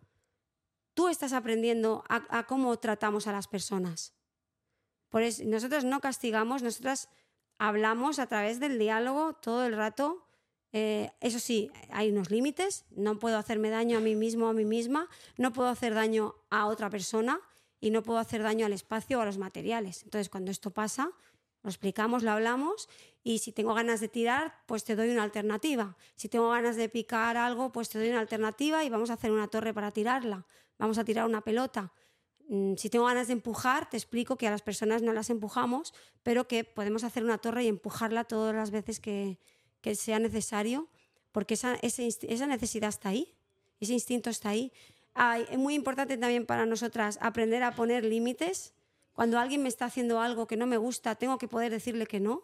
tú estás aprendiendo a, cómo tratamos a las personas. Por nosotros no castigamos, nosotras hablamos a través del diálogo todo el rato. Eh, eso sí, hay unos límites. No puedo hacerme daño a mí mismo a mí misma. No puedo hacer daño a otra persona y no puedo hacer daño al espacio o a los materiales. Entonces, cuando esto pasa, lo explicamos, lo hablamos y si tengo ganas de tirar, pues te doy una alternativa. Si tengo ganas de picar algo, pues te doy una alternativa y vamos a hacer una torre para tirarla. Vamos a tirar una pelota. Mm, Si tengo ganas de empujar, te explico que a las personas no las empujamos, pero que podemos hacer una torre y empujarla todas las veces que, que sea necesario, porque esa, esa necesidad está ahí, ese instinto está ahí. Es muy importante también para nosotras aprender a poner límites. Cuando alguien me está haciendo algo que no me gusta, tengo que poder decirle que no,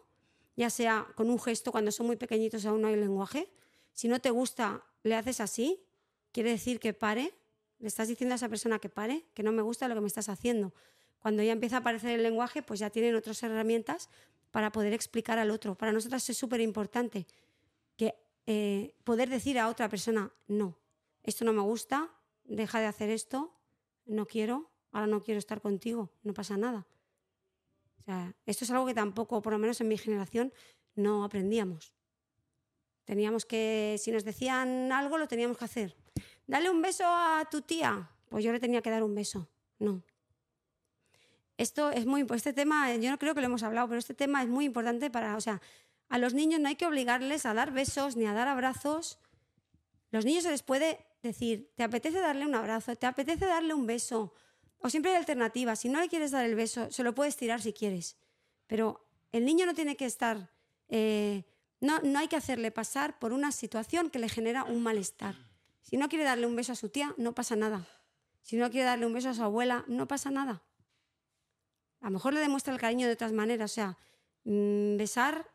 ya sea con un gesto, cuando son muy pequeñitos aún no hay lenguaje. Si no te gusta, le haces así, quiere decir que pare, le estás diciendo a esa persona que pare, que no me gusta lo que me estás haciendo. Cuando ya empieza a aparecer el lenguaje, pues ya tienen otras herramientas para poder explicar al otro. Para nosotras es súper importante que eh, poder decir a otra persona, no, esto no me gusta, deja de hacer esto, no quiero, ahora no quiero estar contigo, no pasa nada. O sea, esto es algo que tampoco, por lo menos en mi generación, no aprendíamos. Teníamos que, si nos decían algo, lo teníamos que hacer. Dale un beso a tu tía. Pues yo le tenía que dar un beso. No. Esto es muy este tema, yo no creo que lo hemos hablado, pero este tema es muy importante para, o sea, a los niños no hay que obligarles a dar besos ni a dar abrazos. Los niños se les puede decir, ¿te apetece darle un abrazo? ¿Te apetece darle un beso? O siempre hay alternativas. Si no le quieres dar el beso, se lo puedes tirar si quieres. Pero el niño no tiene que estar, eh, no, no hay que hacerle pasar por una situación que le genera un malestar. Si no quiere darle un beso a su tía, no pasa nada. Si no quiere darle un beso a su abuela, no pasa nada. A lo mejor le demuestra el cariño de otras maneras. O sea, mm, besar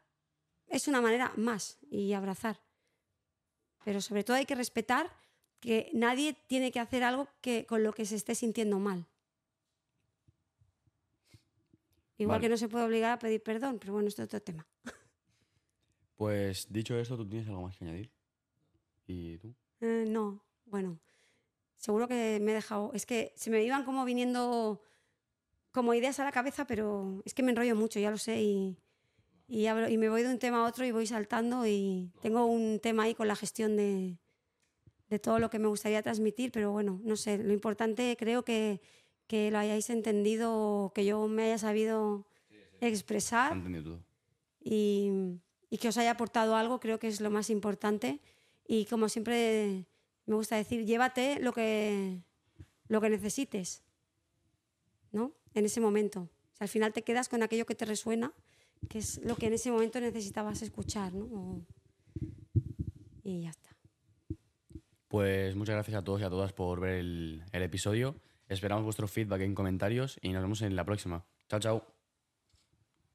es una manera más y abrazar. Pero sobre todo hay que respetar que nadie tiene que hacer algo que, con lo que se esté sintiendo mal. Igual Vale. que no se puede obligar a pedir perdón, pero bueno, esto es otro tema. Pues dicho esto, ¿tú tienes algo más que añadir? ¿Y tú? Eh, no, bueno, seguro que me he dejado. Es que se me iban como viniendo como ideas a la cabeza, pero es que me enrollo mucho, ya lo sé, y, y, hablo- y me voy de un tema a otro y voy saltando y tengo un tema ahí con la gestión de, de todo lo que me gustaría transmitir, pero bueno, no sé, lo importante creo que, que lo hayáis entendido, que yo me haya sabido expresar y, y que os haya aportado algo, creo que es lo más importante. Y como siempre me gusta decir, llévate lo que, lo que necesites. En ese momento. Al final te quedas con aquello que te resuena, que es lo que en ese momento necesitabas escuchar, ¿no? Y ya está. Pues muchas gracias a todos y a todas por ver el episodio. Esperamos vuestro feedback en comentarios y nos vemos en la próxima. Chao, chao.